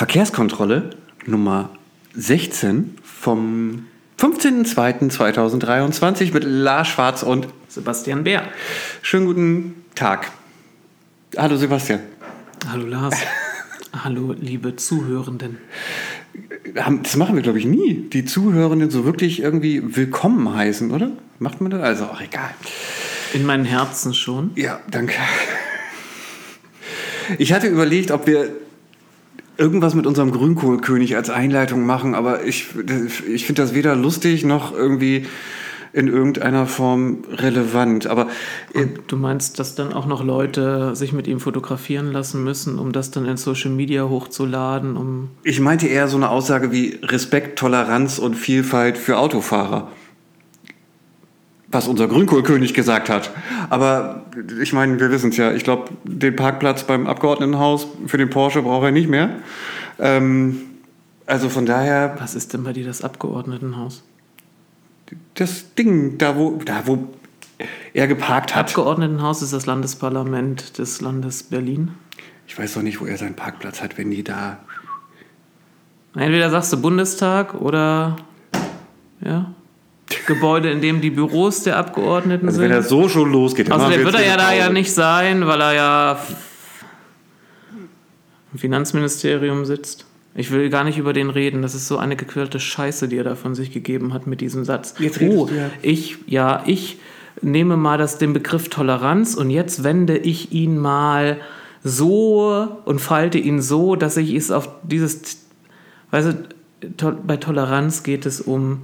Verkehrskontrolle Nummer 16 vom 15.02.2023 mit Lars Schwarz und Sebastian Bär. schönen guten Tag. Hallo Sebastian. Hallo Lars. Hallo liebe Zuhörenden. Das machen wir, glaube ich, nie. Die Zuhörenden so wirklich irgendwie willkommen heißen, oder? Macht man das? Also auch egal. In meinen Herzen schon. Ja, danke. Ich hatte überlegt, ob wir irgendwas mit unserem Grünkohlkönig als Einleitung machen, aber ich, ich finde das weder lustig noch irgendwie in irgendeiner Form relevant. Aber äh, Du meinst, dass dann auch noch Leute sich mit ihm fotografieren lassen müssen, um das dann in Social Media hochzuladen, um ich meinte eher so eine Aussage wie Respekt, Toleranz und Vielfalt für Autofahrer. Was unser Grünkohlkönig gesagt hat. Aber ich meine, wir wissen es ja. Ich glaube, den Parkplatz beim Abgeordnetenhaus für den Porsche braucht er nicht mehr. Ähm, also von daher, was ist denn bei dir das Abgeordnetenhaus? das Ding, da wo, da wo er geparkt hat. Abgeordnetenhaus ist das Landesparlament des Landes Berlin. Ich weiß doch nicht, wo er seinen Parkplatz hat, wenn die da. Entweder sagst du Bundestag oder ja, Gebäude, in dem die Büros der Abgeordneten Also sind. wenn er so schon losgeht, dann Also der wir wird er ja da ja nicht sein, weil er ja im Finanzministerium sitzt. Ich will gar nicht über den reden. Das ist so eine gequirlte Scheiße, die er da von sich gegeben hat mit diesem Satz. Jetzt oh, du ja. ich, ja, ich nehme mal das, den Begriff Toleranz und jetzt wende ich ihn mal so und falte ihn so, dass ich es auf dieses, weißt du, to bei Toleranz geht es um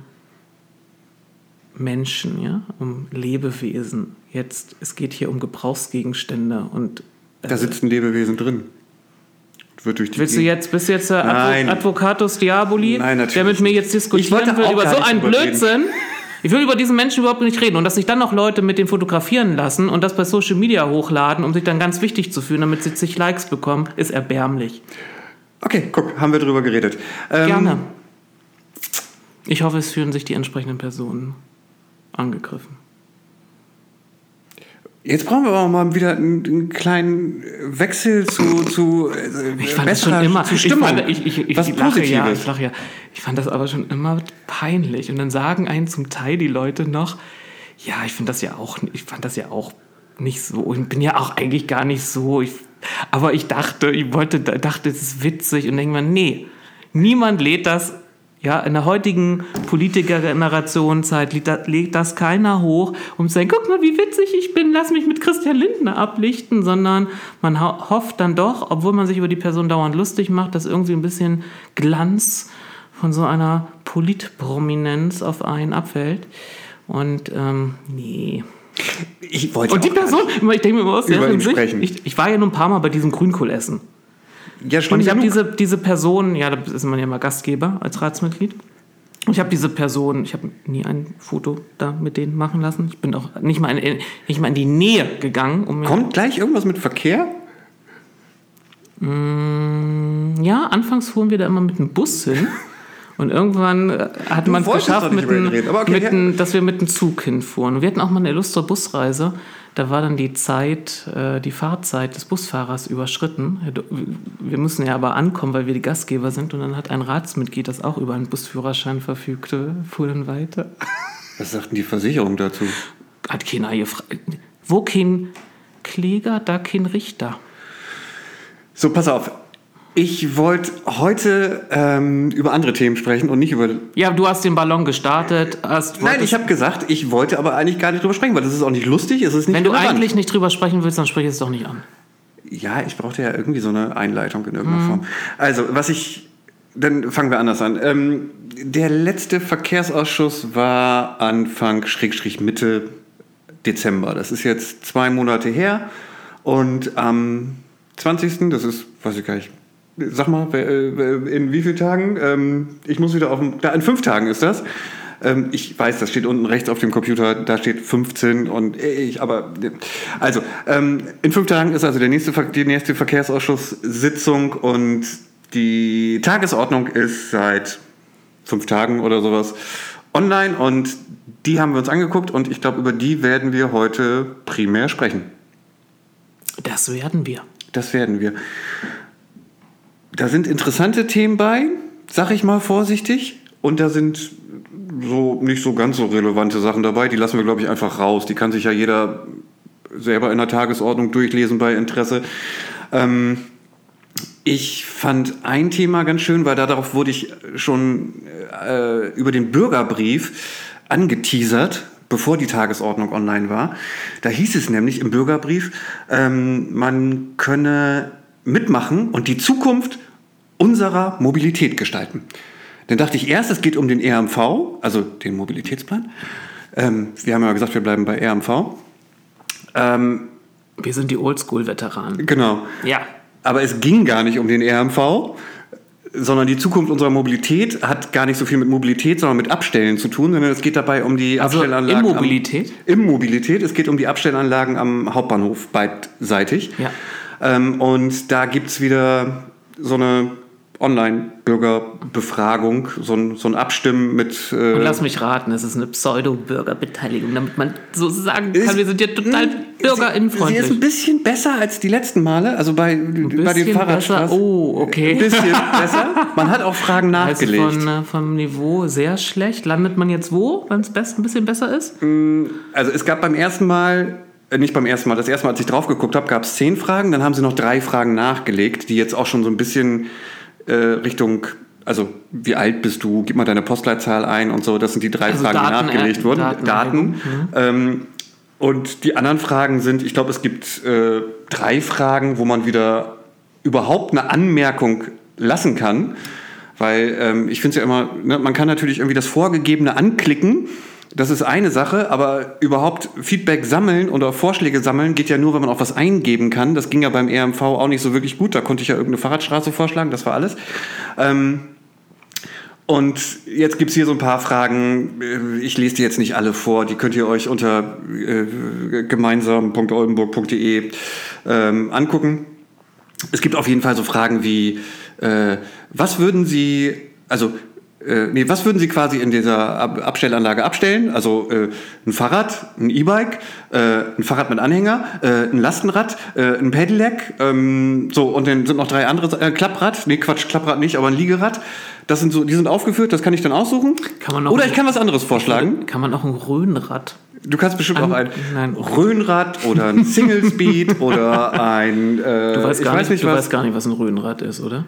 Menschen, ja, um Lebewesen. Jetzt, es geht hier um Gebrauchsgegenstände und Da sitzt ein Lebewesen drin. Wird durch die Willst du jetzt, bist du jetzt der Nein. Advo Advocatus Diaboli, Nein, natürlich der mit mir jetzt diskutieren will über so einen. Blödsinn? Ich will über diesen Menschen überhaupt nicht reden und dass sich dann noch Leute mit dem fotografieren lassen und das bei Social Media hochladen, um sich dann ganz wichtig zu fühlen, damit sie zig Likes bekommen, ist erbärmlich. Okay, guck, haben wir drüber geredet. Ähm, Gerne. Ich hoffe, es fühlen sich die entsprechenden Personen angegriffen. Jetzt brauchen wir aber auch mal wieder einen, einen kleinen Wechsel zu, zu äh, Ich fand das schon immer. zu Ich, Stimmung. fand, ich, ich, ich Was lache ja, ich lache ja. Ich fand das aber schon immer peinlich. Und dann sagen einen zum Teil die Leute noch, ja, ich finde das ja auch, ich fand das ja auch nicht so. Und bin ja auch eigentlich gar nicht so. Ich, aber ich dachte, ich wollte, dachte, es ist witzig und denke mir, nee, niemand lädt das. Ja, in der heutigen Politiker-Generationenzeit legt das, keiner hoch, um zu sagen, guck mal, wie witzig ich bin, lass mich mit Christian Lindner ablichten, sondern man ho hofft dann doch, obwohl man sich über die Person dauernd lustig macht, dass irgendwie ein bisschen Glanz von so einer Politprominenz auf einen abfällt. Und ähm, nee. Ich wollte Und die Person, ich denke mir immer aus, über ihn sprechen. ich, ich war ja nur ein paar Mal bei diesem Grünkohlessen. Ja, schon Und ich habe diese, diese Person, ja, da ist man ja mal Gastgeber als Ratsmitglied. Und ich habe diese Person, ich habe nie ein Foto da mit denen machen lassen. Ich bin auch nicht mal in, nicht mal in die Nähe gegangen, um Kommt gleich irgendwas mit Verkehr? Ja, anfangs fuhren wir da immer mit dem Bus hin. Und irgendwann äh, hat man es geschafft, mit aber okay, mit dem, dass wir mit dem Zug hinfuhren. Und wir hatten auch mal eine illustre Busreise. Da war dann die Zeit, äh, die Fahrzeit des Busfahrers überschritten. Wir mussten ja aber ankommen, weil wir die Gastgeber sind. Und dann hat ein Ratsmitglied, das auch über einen Busführerschein verfügte, fuhr dann weiter. Was sagt denn die Versicherung dazu? Hat keiner gefragt. Wo kein Kläger, da kein Richter. So, pass auf. Ich wollte heute ähm, über andere Themen sprechen und nicht über. Ja, du hast den Ballon gestartet. Hast, Nein, ich habe gesagt, ich wollte aber eigentlich gar nicht drüber sprechen, weil das ist auch nicht lustig, es ist nicht Wenn du relevant. eigentlich nicht drüber sprechen willst, dann sprich es doch nicht an. Ja, ich brauchte ja irgendwie so eine Einleitung in irgendeiner Mhm. Form. Also, was ich. Dann fangen wir anders an. Ähm, der letzte Verkehrsausschuss war Anfang, Schrägstrich Mitte Dezember. Das ist jetzt zwei Monate her. Und am 20., das ist, weiß ich gar nicht, sag mal, äh, in wie vielen Tagen? Ähm, ich muss wieder auf dem. Da, in fünf Tagen ist das. Ähm, ich weiß, das steht unten rechts auf dem Computer, da steht 15 und ich, aber also ähm, in fünf Tagen ist also der nächste, die nächste Verkehrsausschusssitzung und die Tagesordnung ist seit fünf Tagen oder sowas online und die haben wir uns angeguckt und ich glaube, über die werden wir heute primär sprechen. Das werden wir. Das werden wir. Da sind interessante Themen bei, sag ich mal vorsichtig. Und da sind so nicht so ganz so relevante Sachen dabei. Die lassen wir, glaube ich, einfach raus. Die kann sich ja jeder selber in der Tagesordnung durchlesen bei Interesse. Ähm, ich fand ein Thema ganz schön, weil darauf wurde ich schon äh, über den Bürgerbrief angeteasert, bevor die Tagesordnung online war. Da hieß es nämlich im Bürgerbrief, ähm, man könne mitmachen und die Zukunft unserer Mobilität gestalten. Dann dachte ich erst, es geht um den RMV, also den Mobilitätsplan. Ähm, wir haben ja gesagt, wir bleiben bei RMV. Ähm, Wir sind die Oldschool-Veteranen. genau. Ja. Aber es ging gar nicht um den RMV, sondern die Zukunft unserer Mobilität hat gar nicht so viel mit Mobilität, sondern mit Abstellen zu tun, sondern es geht dabei um die Also Abstellanlagen. Immobilität? Am, Immobilität. Es geht um die Abstellanlagen am Hauptbahnhof beidseitig. Ja. Ähm, und da gibt es wieder so eine Online-Bürgerbefragung, so ein, so ein Abstimmen mit. Äh, Und lass mich raten, es ist eine Pseudo-Bürgerbeteiligung, damit man so sagen kann, wir sind ja total Sie ist ein bisschen besser als die letzten Male, also bei, bei den Fahrradstraßen. Oh, okay. Ein bisschen besser. Man hat auch Fragen Also nachgelegt. von, äh, vom Niveau sehr schlecht. Landet man jetzt wo, wenn es ein bisschen besser ist? Also es gab beim ersten Mal, äh, nicht beim ersten Mal, das erste Mal, als ich drauf geguckt habe, gab es zehn Fragen, dann haben sie noch drei Fragen nachgelegt, die jetzt auch schon so ein bisschen äh, Richtung, also wie alt bist du, gib mal deine Postleitzahl ein und so, das sind die drei Also Fragen, die Daten- nachgelegt äh, wurden. Daten- Daten. Ähm, und die anderen Fragen sind, ich glaube, es gibt äh, drei Fragen, wo man wieder überhaupt eine Anmerkung lassen kann. Weil ähm, ich finde es ja immer, ne, man kann natürlich irgendwie das Vorgegebene anklicken. Das ist eine Sache, aber überhaupt Feedback sammeln oder Vorschläge sammeln geht ja nur, wenn man auch was eingeben kann. Das ging ja beim RMV auch nicht so wirklich gut. Da konnte ich ja irgendeine Fahrradstraße vorschlagen, das war alles. Ähm, und jetzt gibt es hier so ein paar Fragen. Ich lese die jetzt nicht alle vor. Die könnt ihr euch unter äh, gemeinsam.oldenburg.de ähm, angucken. Es gibt auf jeden Fall so Fragen wie, äh, was würden Sie, also, äh, nee, was würden Sie quasi in dieser Ab Abstellanlage abstellen? Also äh, ein Fahrrad, ein E-Bike, äh, ein Fahrrad mit Anhänger, äh, ein Lastenrad, äh, ein Pedelec, ähm, so und dann sind noch drei andere, äh, Klapprad, nee Quatsch, Klapprad nicht, aber ein Liegerad. Das sind so, die sind aufgeführt, das kann ich dann aussuchen. Kann man noch- Oder ich kann was anderes vorschlagen. Kann man auch ein Röhnrad? Du kannst bestimmt An- auch ein nein. Röhnrad oder ein Single Speed oder ein. Äh, Du weißt ich gar, weiß nicht, nicht du was. weißt gar nicht, was ein Röhnrad ist, oder?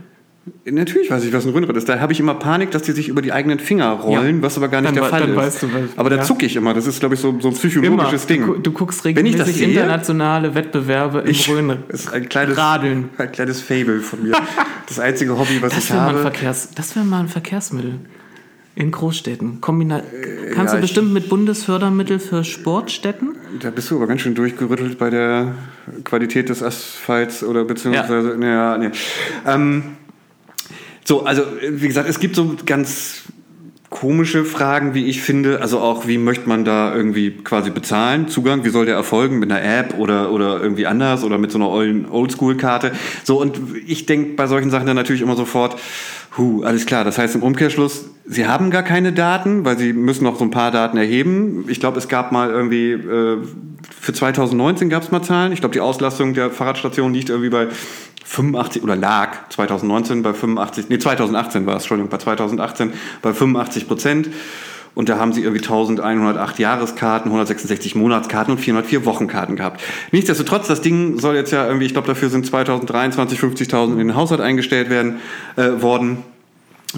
Natürlich weiß ich, was ein Röhnrad ist. Da habe ich immer Panik, dass die sich über die eigenen Finger rollen, Ja. was aber gar nicht Dann der Fall ist. weißt du, was- aber da ja. zucke ich immer. Das ist, glaube ich, so, so ein psychologisches Du, gu- Ding. du guckst ich das regelmäßig sehe- internationale Wettbewerbe im Ich- Röhnrad. Das ist ein kleines, Radeln. ein kleines Fable von mir. Das einzige Hobby, was Das ich wäre habe. Verkehrs, das wär mal ein Verkehrsmittel. In Großstädten. Kombina Kannst ja, du ich- bestimmt mit Bundesfördermittel für Sportstätten? Da bist du aber ganz schön durchgerüttelt bei der Qualität des Asphalts oder beziehungsweise. Ja. nee. Ähm, so, also wie gesagt, es gibt so ganz komische Fragen, wie ich finde. Also auch, wie möchte man da irgendwie quasi bezahlen? Zugang, wie soll der erfolgen? Mit einer App oder, oder irgendwie anders oder mit so einer Oldschool-Karte? So, und ich denke bei solchen Sachen dann natürlich immer sofort, huh, alles klar. Das heißt im Umkehrschluss, sie haben gar keine Daten, weil sie müssen noch so ein paar Daten erheben. Ich glaube, es gab mal irgendwie, äh, für 2019 gab es mal Zahlen. Ich glaube, die Auslastung der Fahrradstation liegt irgendwie bei 85 oder lag 2019 bei 85, nee 2018 war es, Entschuldigung, bei 2018 bei 85 Prozent. Und da haben sie irgendwie 1108 Jahreskarten, 166 Monatskarten und 404 Wochenkarten gehabt. Nichtsdestotrotz, das Ding soll jetzt ja irgendwie, ich glaube, dafür sind 2023 50.000 in den Haushalt eingestellt werden äh, worden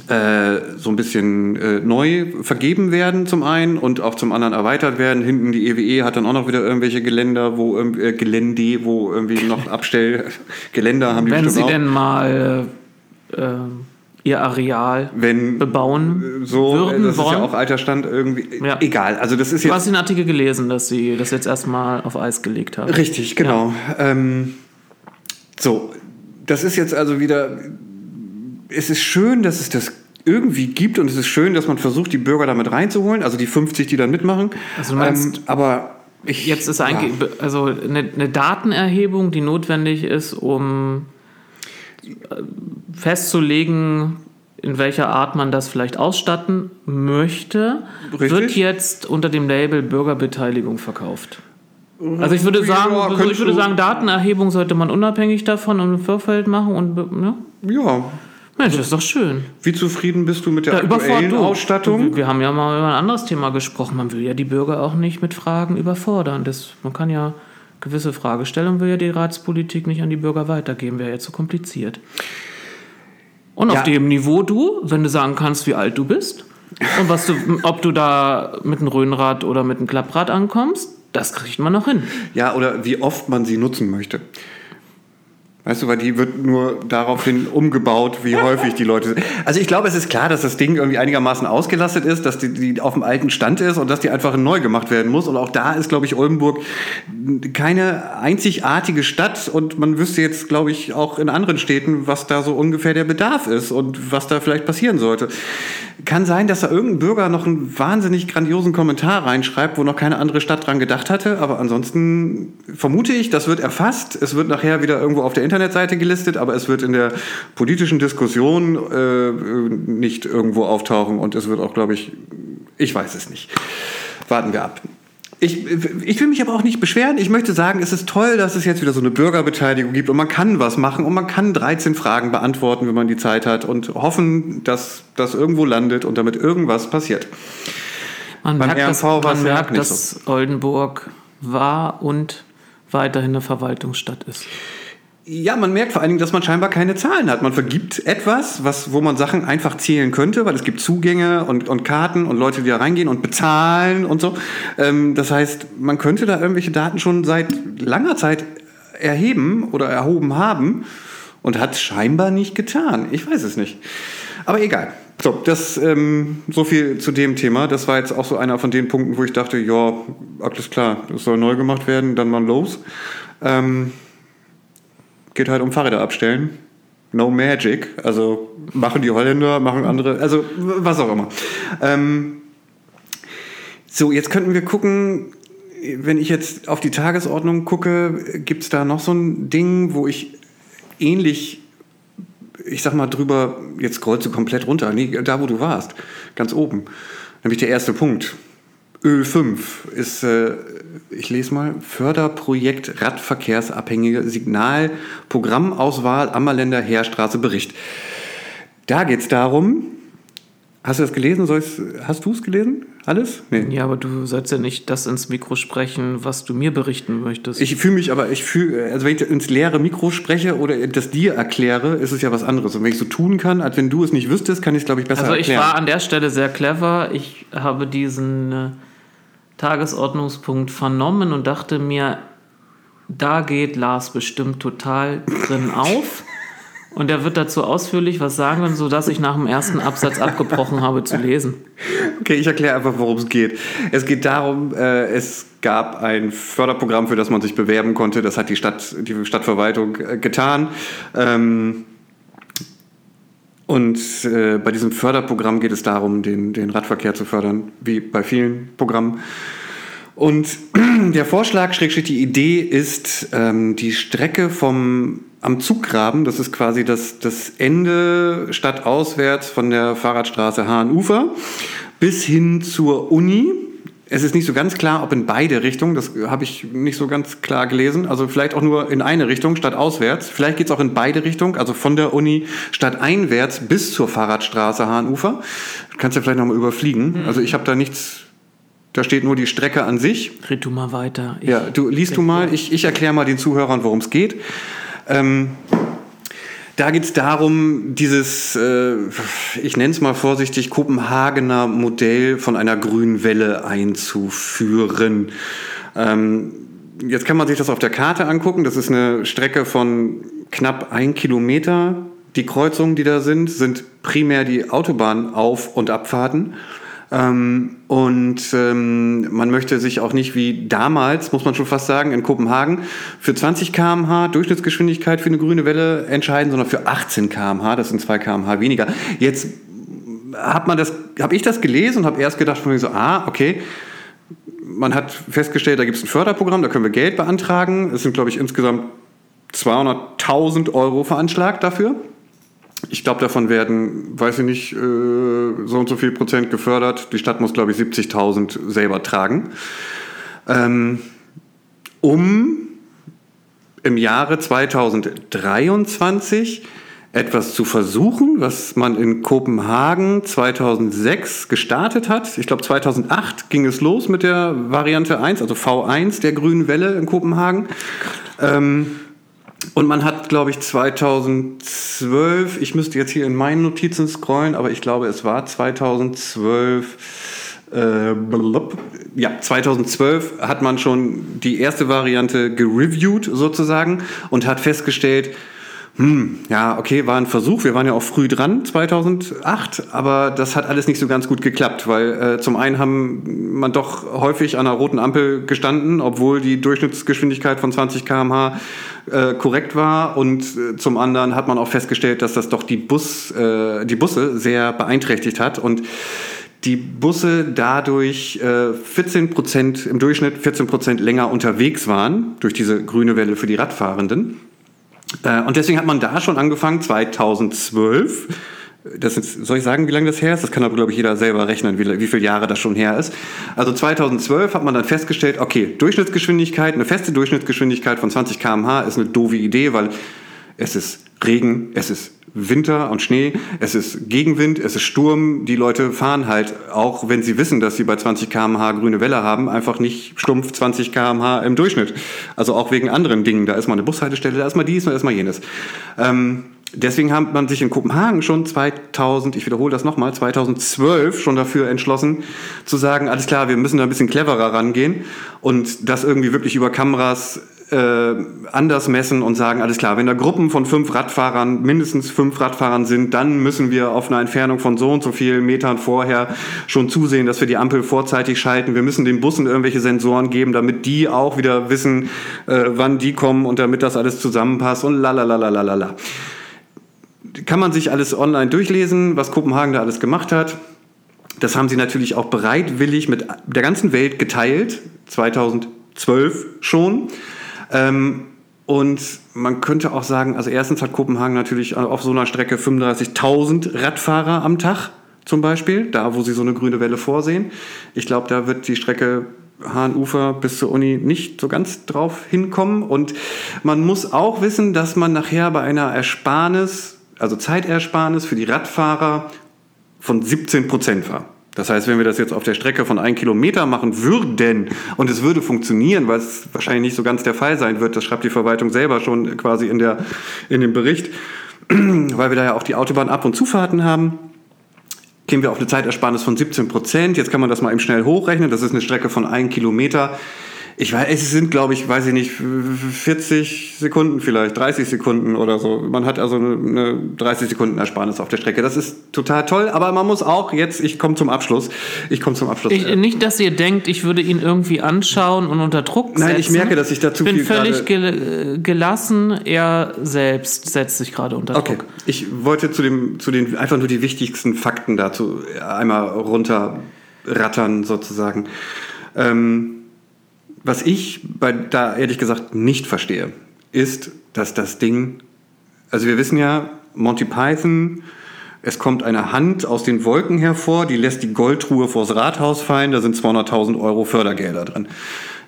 äh, so ein bisschen äh, neu vergeben werden zum einen und auch zum anderen erweitert werden. Hinten die EWE hat dann auch noch wieder irgendwelche Geländer, wo äh, Gelände, wo irgendwie noch Abstell Geländer haben die Wenn sie auch. denn mal äh, ihr Areal wenn bebauen so, äh, würden das ist wollen. ja auch alter Stand irgendwie. Ja. Egal, also das ist Du jetzt hast den Artikel gelesen, dass sie das jetzt erstmal auf Eis gelegt haben. Richtig, genau. Ähm, so, das ist jetzt also wieder. Es ist schön, dass es das irgendwie gibt und es ist schön, dass man versucht, die Bürger damit reinzuholen, also die 50, die dann mitmachen. Also meinst- ähm, aber ich, Jetzt ist eigentlich also eine, eine Datenerhebung, die notwendig ist, um äh, festzulegen, in welcher Art man das vielleicht ausstatten möchte, Richtig. wird jetzt unter dem Label Bürgerbeteiligung verkauft. Also ich würde sagen, Ja, ich würde sagen, Datenerhebung sollte man unabhängig davon im Vorfeld machen und ne? Ja. Mensch, das ist doch schön. Wie zufrieden bist du mit der Ja, aktuellen. Ausstattung? Wir haben ja mal über ein anderes Thema gesprochen. Man will ja die Bürger auch nicht mit Fragen überfordern. Das, man kann ja gewisse Fragestellungen will ja die Ratspolitik nicht an die Bürger weitergeben. Wäre ja zu kompliziert. Und Ja. auf dem Niveau du, wenn du sagen kannst, wie alt du bist und was du, ob du da mit einem Röhnrad oder mit einem Klapprad ankommst, das kriegt man noch hin. Ja, oder wie oft man sie nutzen möchte. Weißt du, weil die wird nur daraufhin umgebaut, wie häufig die Leute sind. Also ich glaube, es ist klar, dass das Ding irgendwie einigermaßen ausgelastet ist, dass die, die auf dem alten Stand ist und dass die einfach neu gemacht werden muss. Und auch da ist, glaube ich, Oldenburg keine einzigartige Stadt. Und man wüsste jetzt, glaube ich, auch in anderen Städten, was da so ungefähr der Bedarf ist und was da vielleicht passieren sollte. Kann sein, dass da irgendein Bürger noch einen wahnsinnig grandiosen Kommentar reinschreibt, wo noch keine andere Stadt dran gedacht hatte. Aber ansonsten vermute ich, das wird erfasst. Es wird nachher wieder irgendwo auf der Internetseite gelistet, aber es wird in der politischen Diskussion äh, nicht irgendwo auftauchen. Und es wird auch, glaube ich, ich weiß es nicht. Warten wir ab. Ich, ich will mich aber auch nicht beschweren. Ich möchte sagen, es ist toll, dass es jetzt wieder so eine Bürgerbeteiligung gibt und man kann was machen und man kann 13 Fragen beantworten, wenn man die Zeit hat und hoffen, dass das irgendwo landet und damit irgendwas passiert. Man Beim merkt, dass, war es man merkt dass Oldenburg war und weiterhin eine Verwaltungsstadt ist. Ja, man merkt vor allen Dingen, dass man scheinbar keine Zahlen hat. Man vergibt etwas, was, wo man Sachen einfach zählen könnte, weil es gibt Zugänge und, und Karten und Leute, die da reingehen und bezahlen und so. Ähm, das heißt, man könnte da irgendwelche Daten schon seit langer Zeit erheben oder erhoben haben und hat scheinbar nicht getan. Ich weiß es nicht. Aber egal. So, das ähm, so viel zu dem Thema. Das war jetzt auch so einer von den Punkten, wo ich dachte, ja, alles klar, das soll neu gemacht werden, dann mal los. Ähm, geht halt um Fahrräder abstellen. No magic. Also machen die Holländer, machen andere, also was auch immer. Ähm, so, jetzt könnten wir gucken, wenn ich jetzt auf die Tagesordnung gucke, gibt es da noch so ein Ding, wo ich ähnlich, ich sag mal drüber, jetzt scrollst du komplett runter, nee, da wo du warst, ganz oben. Nämlich der erste Punkt. Öl 5 ist, äh, ich lese mal, Förderprojekt Radverkehrsabhängige Signalprogrammauswahl Ammerländer Heerstraße Bericht. Da geht es darum, hast du das gelesen? Soll ich's, hast du es gelesen? Alles? Nee. Ja, aber du sollst ja nicht das ins Mikro sprechen, was du mir berichten möchtest. Ich fühle mich aber, ich fühle, also wenn ich ins leere Mikro spreche oder das dir erkläre, ist es ja was anderes. Und wenn ich so tun kann, als wenn du es nicht wüsstest, kann ich es, glaube ich, besser also ich erklären. war an der Stelle sehr clever. Ich habe diesen äh, Tagesordnungspunkt vernommen und dachte mir, da geht Lars bestimmt total drin auf. Und er wird dazu ausführlich was sagen, sodass ich nach dem ersten Absatz abgebrochen habe zu lesen. Okay, ich erkläre einfach, worum es geht. Es geht darum, äh, es gab ein Förderprogramm, für das man sich bewerben konnte. Das hat die Stadt, die Stadtverwaltung äh, getan. Ähm, und äh, bei diesem Förderprogramm geht es darum, den, den Radverkehr zu fördern, wie bei vielen Programmen. Und der Vorschlag, Schrägstrich, die Idee ist, ähm, die Strecke vom am Zuggraben, das ist quasi das, das Ende stadtauswärts von der Fahrradstraße Hahnufer, bis hin zur Uni. Es ist nicht so ganz klar, ob in beide Richtungen, das habe ich nicht so ganz klar gelesen, also vielleicht auch nur in eine Richtung, stadtauswärts. Vielleicht geht es auch in beide Richtungen, also von der Uni stadteinwärts bis zur Fahrradstraße Hahnufer. Du kannst ja vielleicht nochmal überfliegen. Also ich habe da nichts, da steht nur die Strecke an sich. Red du mal weiter. Ich, Ja, du liest du mal, ich, ich erkläre mal den Zuhörern, worum es geht. Ähm, da geht es darum, dieses, äh, ich nenne es mal vorsichtig, Kopenhagener Modell von einer grünen Welle einzuführen. Ähm, jetzt kann man sich das auf der Karte angucken. Das ist eine Strecke von knapp ein Kilometer. Die Kreuzungen, die da sind, sind primär die Autobahnauf- und Abfahrten. Ähm, und ähm, man möchte sich auch nicht wie damals, muss man schon fast sagen, in Kopenhagen für 20 km/h Durchschnittsgeschwindigkeit für eine grüne Welle entscheiden, sondern für 18 km/h, das sind 2 km/h weniger. Jetzt hat man habe ich das gelesen und habe erst gedacht von mir so, ah, okay, man hat festgestellt, da gibt es ein Förderprogramm, da können wir Geld beantragen. Es sind, glaube ich, insgesamt 200.000 Euro veranschlagt dafür. Ich glaube, davon werden, weiß ich nicht, äh, so und so viel Prozent gefördert. Die Stadt muss, glaube ich, 70.000 selber tragen. Ähm, um im Jahre 2023 etwas zu versuchen, was man in Kopenhagen 2006 gestartet hat. Ich glaube 2008 ging es los mit der Variante 1, also V1 der grünen Welle in Kopenhagen. Ähm, und man hat, glaube ich, 2012, ich müsste jetzt hier in meinen Notizen scrollen, aber ich glaube, es war 2012. Äh, ja, 2012 hat man schon die erste Variante gereviewt sozusagen und hat festgestellt, hm, ja, okay, war ein Versuch. Wir waren ja auch früh dran, 2008, aber das hat alles nicht so ganz gut geklappt, weil äh, zum einen haben man doch häufig an einer roten Ampel gestanden, obwohl die Durchschnittsgeschwindigkeit von 20 km/h äh, korrekt war und äh, zum anderen hat man auch festgestellt, dass das doch die, Bus, äh, die Busse sehr beeinträchtigt hat und die Busse dadurch äh, 14 Prozent im Durchschnitt 14 Prozent länger unterwegs waren durch diese grüne Welle für die Radfahrenden. Äh, und deswegen hat man da schon angefangen, 2012. Das ist, soll ich sagen, wie lange das her ist? Das kann aber, glaube ich, jeder selber rechnen, wie, wie viele Jahre das schon her ist. Also 2012 hat man dann festgestellt, okay, Durchschnittsgeschwindigkeit, eine feste Durchschnittsgeschwindigkeit von 20 km/h ist eine doofe Idee, weil es ist Regen, es ist Winter und Schnee, es ist Gegenwind, es ist Sturm. Die Leute fahren halt, auch wenn sie wissen, dass sie bei 20 km/h grüne Welle haben, einfach nicht stumpf 20 km/h im Durchschnitt. Also auch wegen anderen Dingen. Da ist mal eine Bushaltestelle, da ist mal dies, da ist mal jenes. Ähm, deswegen hat man sich in Kopenhagen schon 2000, ich wiederhole das nochmal, 2012 schon dafür entschlossen, zu sagen, alles klar, wir müssen da ein bisschen cleverer rangehen und das irgendwie wirklich über Kameras äh, anders messen und sagen, alles klar, wenn da Gruppen von fünf Radfahrern, mindestens fünf Radfahrern sind, dann müssen wir auf einer Entfernung von so und so vielen Metern vorher schon zusehen, dass wir die Ampel vorzeitig schalten. Wir müssen den Bussen irgendwelche Sensoren geben, damit die auch wieder wissen, äh, wann die kommen und damit das alles zusammenpasst und lalalalalala. Kann man sich alles online durchlesen, was Kopenhagen da alles gemacht hat. Das haben sie natürlich auch bereitwillig mit der ganzen Welt geteilt, 2012 schon. Ähm, und man könnte auch sagen, also erstens hat Kopenhagen natürlich auf so einer Strecke 35.000 Radfahrer am Tag zum Beispiel, da wo sie so eine grüne Welle vorsehen. Ich glaube, da wird die Strecke Hahnufer bis zur Uni nicht so ganz drauf hinkommen. Und man muss auch wissen, dass man nachher bei einer Ersparnis, also Zeitersparnis für die Radfahrer von 17 Prozent war. Das heißt, wenn wir das jetzt auf der Strecke von einem Kilometer machen würden und es würde funktionieren, was wahrscheinlich nicht so ganz der Fall sein wird, das schreibt die Verwaltung selber schon quasi in, der, in dem Bericht, weil wir da ja auch die Autobahn Ab- und Zufahrten haben, kämen wir auf eine Zeitersparnis von 17 Prozent. Jetzt kann man das mal eben schnell hochrechnen. Das ist eine Strecke von einem Kilometer. Ich weiß, es sind, glaube ich, weiß ich nicht, 40 Sekunden vielleicht, 30 Sekunden oder so. Man hat also eine, eine 30 Sekunden Ersparnis auf der Strecke. Das ist total toll, aber man muss auch jetzt, ich komme zum Abschluss. Ich komme zum Abschluss. Ich, nicht, dass ihr denkt, ich würde ihn irgendwie anschauen und unter Druck setzen. Nein, ich merke, dass ich dazu bin viel völlig gel gelassen. Er selbst setzt sich gerade unter okay. Druck. Ich wollte zu, dem, zu den einfach nur die wichtigsten Fakten dazu einmal runterrattern sozusagen. Ähm, was ich bei, da ehrlich gesagt nicht verstehe, ist, dass das Ding, also wir wissen ja, Monty Python, es kommt eine Hand aus den Wolken hervor, die lässt die Goldtruhe vors Rathaus fallen, da sind 200.000 Euro Fördergelder drin.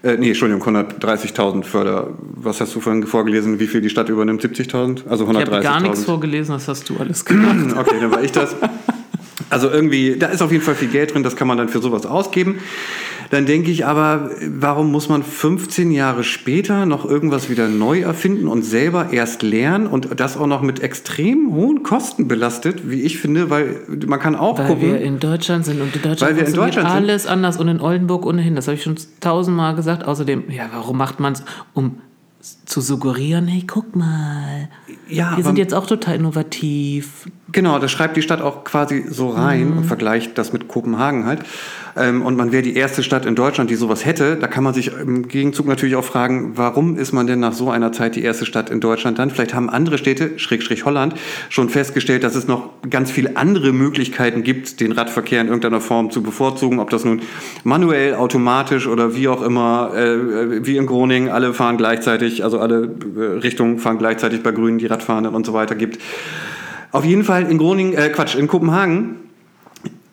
Äh, nee, Entschuldigung, 130.000 Förder. Was hast du vorhin vorgelesen, wie viel die Stadt übernimmt? 70.000? Also 130.000? Ich habe gar nichts vorgelesen, das hast du alles gemacht. okay, dann war ich das. Also irgendwie, da ist auf jeden Fall viel Geld drin, das kann man dann für sowas ausgeben. Dann denke ich aber, warum muss man 15 Jahre später noch irgendwas wieder neu erfinden und selber erst lernen und das auch noch mit extrem hohen Kosten belastet, wie ich finde, weil man kann auch weil gucken. wir in Deutschland sind und in Deutschland Weil wir in Deutschland sind. alles anders und in Oldenburg ohnehin. Das habe ich schon tausendmal gesagt. Außerdem, ja, warum macht man es, um zu suggerieren, hey, guck mal, Ja, wir sind jetzt auch total innovativ. Genau, das schreibt die Stadt auch quasi so rein und vergleicht das mit Kopenhagen halt. Ähm, und man wäre die erste Stadt in Deutschland, die sowas hätte. Da kann man sich im Gegenzug natürlich auch fragen, warum ist man denn nach so einer Zeit die erste Stadt in Deutschland dann? Vielleicht haben andere Städte, Schrägstrich Holland, schon festgestellt, dass es noch ganz viele andere Möglichkeiten gibt, den Radverkehr in irgendeiner Form zu bevorzugen. Ob das nun manuell, automatisch oder wie auch immer, äh, wie in Groningen, alle fahren gleichzeitig, also alle äh, Richtungen fahren gleichzeitig bei Grünen, die Radfahrenden und so weiter gibt. Auf jeden Fall in Groningen, äh, Quatsch, in Kopenhagen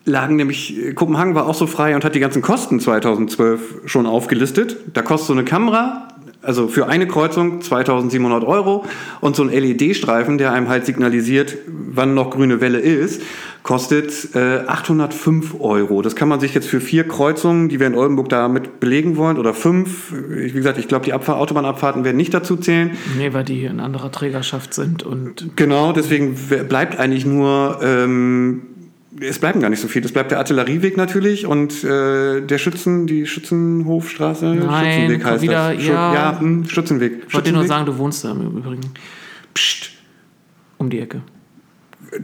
lagen nämlich, äh, Kopenhagen war auch so frei und hat die ganzen Kosten 2012 schon aufgelistet. Da kostet so eine Kamera Also für eine Kreuzung 2700 Euro und so ein LED-Streifen, der einem halt signalisiert, wann noch grüne Welle ist, kostet äh, 805 Euro. Das kann man sich jetzt für vier Kreuzungen, die wir in Oldenburg damit belegen wollen, oder fünf, wie gesagt, ich glaube, die Abfahr Autobahnabfahrten werden nicht dazu zählen. Nee, weil die in anderer Trägerschaft sind und. Genau, deswegen bleibt eigentlich nur ähm, es bleiben gar nicht so viel. Es bleibt der Artillerieweg natürlich und äh, der Schützen, die Schützenhofstraße. Nein, Schützenweg heißt wieder, das. ja. ja, hm, Schützenweg. Ich wollte dir nur sagen, du wohnst da im Übrigen. Psst, Um die Ecke.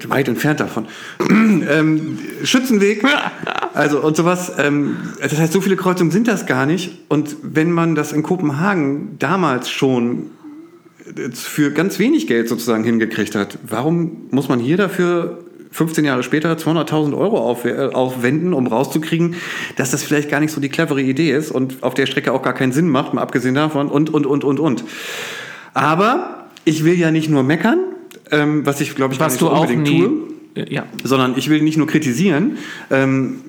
weit entfernt davon. ähm, Schützenweg, also und sowas. Ähm, das heißt, so viele Kreuzungen sind das gar nicht. Und wenn man das in Kopenhagen damals schon äh, für ganz wenig Geld sozusagen hingekriegt hat, warum muss man hier dafür 15 Jahre später 200.000 Euro auf, äh, aufwenden, um rauszukriegen, dass das vielleicht gar nicht so die clevere Idee ist und auf der Strecke auch gar keinen Sinn macht, mal abgesehen davon und, und, und, und, und. Aber ich will ja nicht nur meckern, ähm, was ich glaube ich gar Was nicht du so auch unbedingt nie. tue Ja. sondern ich will nicht nur kritisieren, ähm,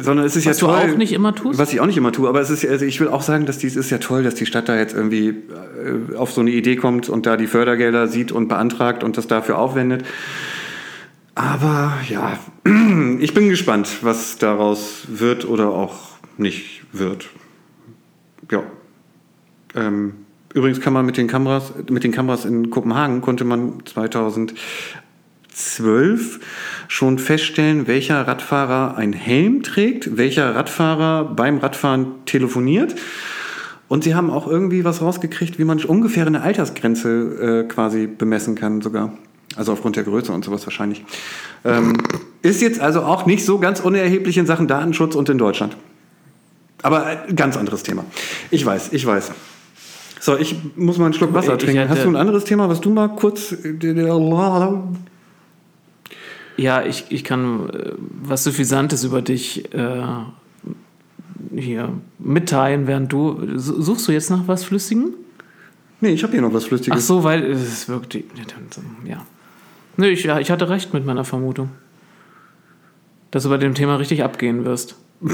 sondern es ist Was ja du toll. auch nicht immer tust? Was ich auch nicht immer tue, aber es ist, also ich will auch sagen, dass dies ist ja toll, dass die Stadt da jetzt irgendwie äh, auf so eine Idee kommt und da die Fördergelder sieht und beantragt und das dafür aufwendet. Aber ja, ich bin gespannt, was daraus wird oder auch nicht wird. Ja. Ähm, übrigens kann man mit den Kameras, mit den Kameras in Kopenhagen konnte man 2012 schon feststellen, welcher Radfahrer einen Helm trägt, welcher Radfahrer beim Radfahren telefoniert. Und sie haben auch irgendwie was rausgekriegt, wie man ungefähr eine Altersgrenze äh, quasi bemessen kann sogar. Also aufgrund der Größe und sowas wahrscheinlich. Ähm, ist jetzt also auch nicht so ganz unerheblich in Sachen Datenschutz und in Deutschland. Aber äh, ganz anderes Thema. Ich weiß, ich weiß. So, ich muss mal einen Schluck Wasser Ich trinken. hätte- Hast du ein anderes Thema, was du mal kurz... äh, Ja, ich, ich kann äh, was Suffisantes über dich äh, hier mitteilen, während du. Suchst du jetzt nach was Flüssigem? Nee, ich habe hier noch was Ach Flüssiges. so, weil es wirkt. Ja. Nö, ich, ja, ich hatte recht mit meiner Vermutung. Dass du bei dem Thema richtig abgehen wirst.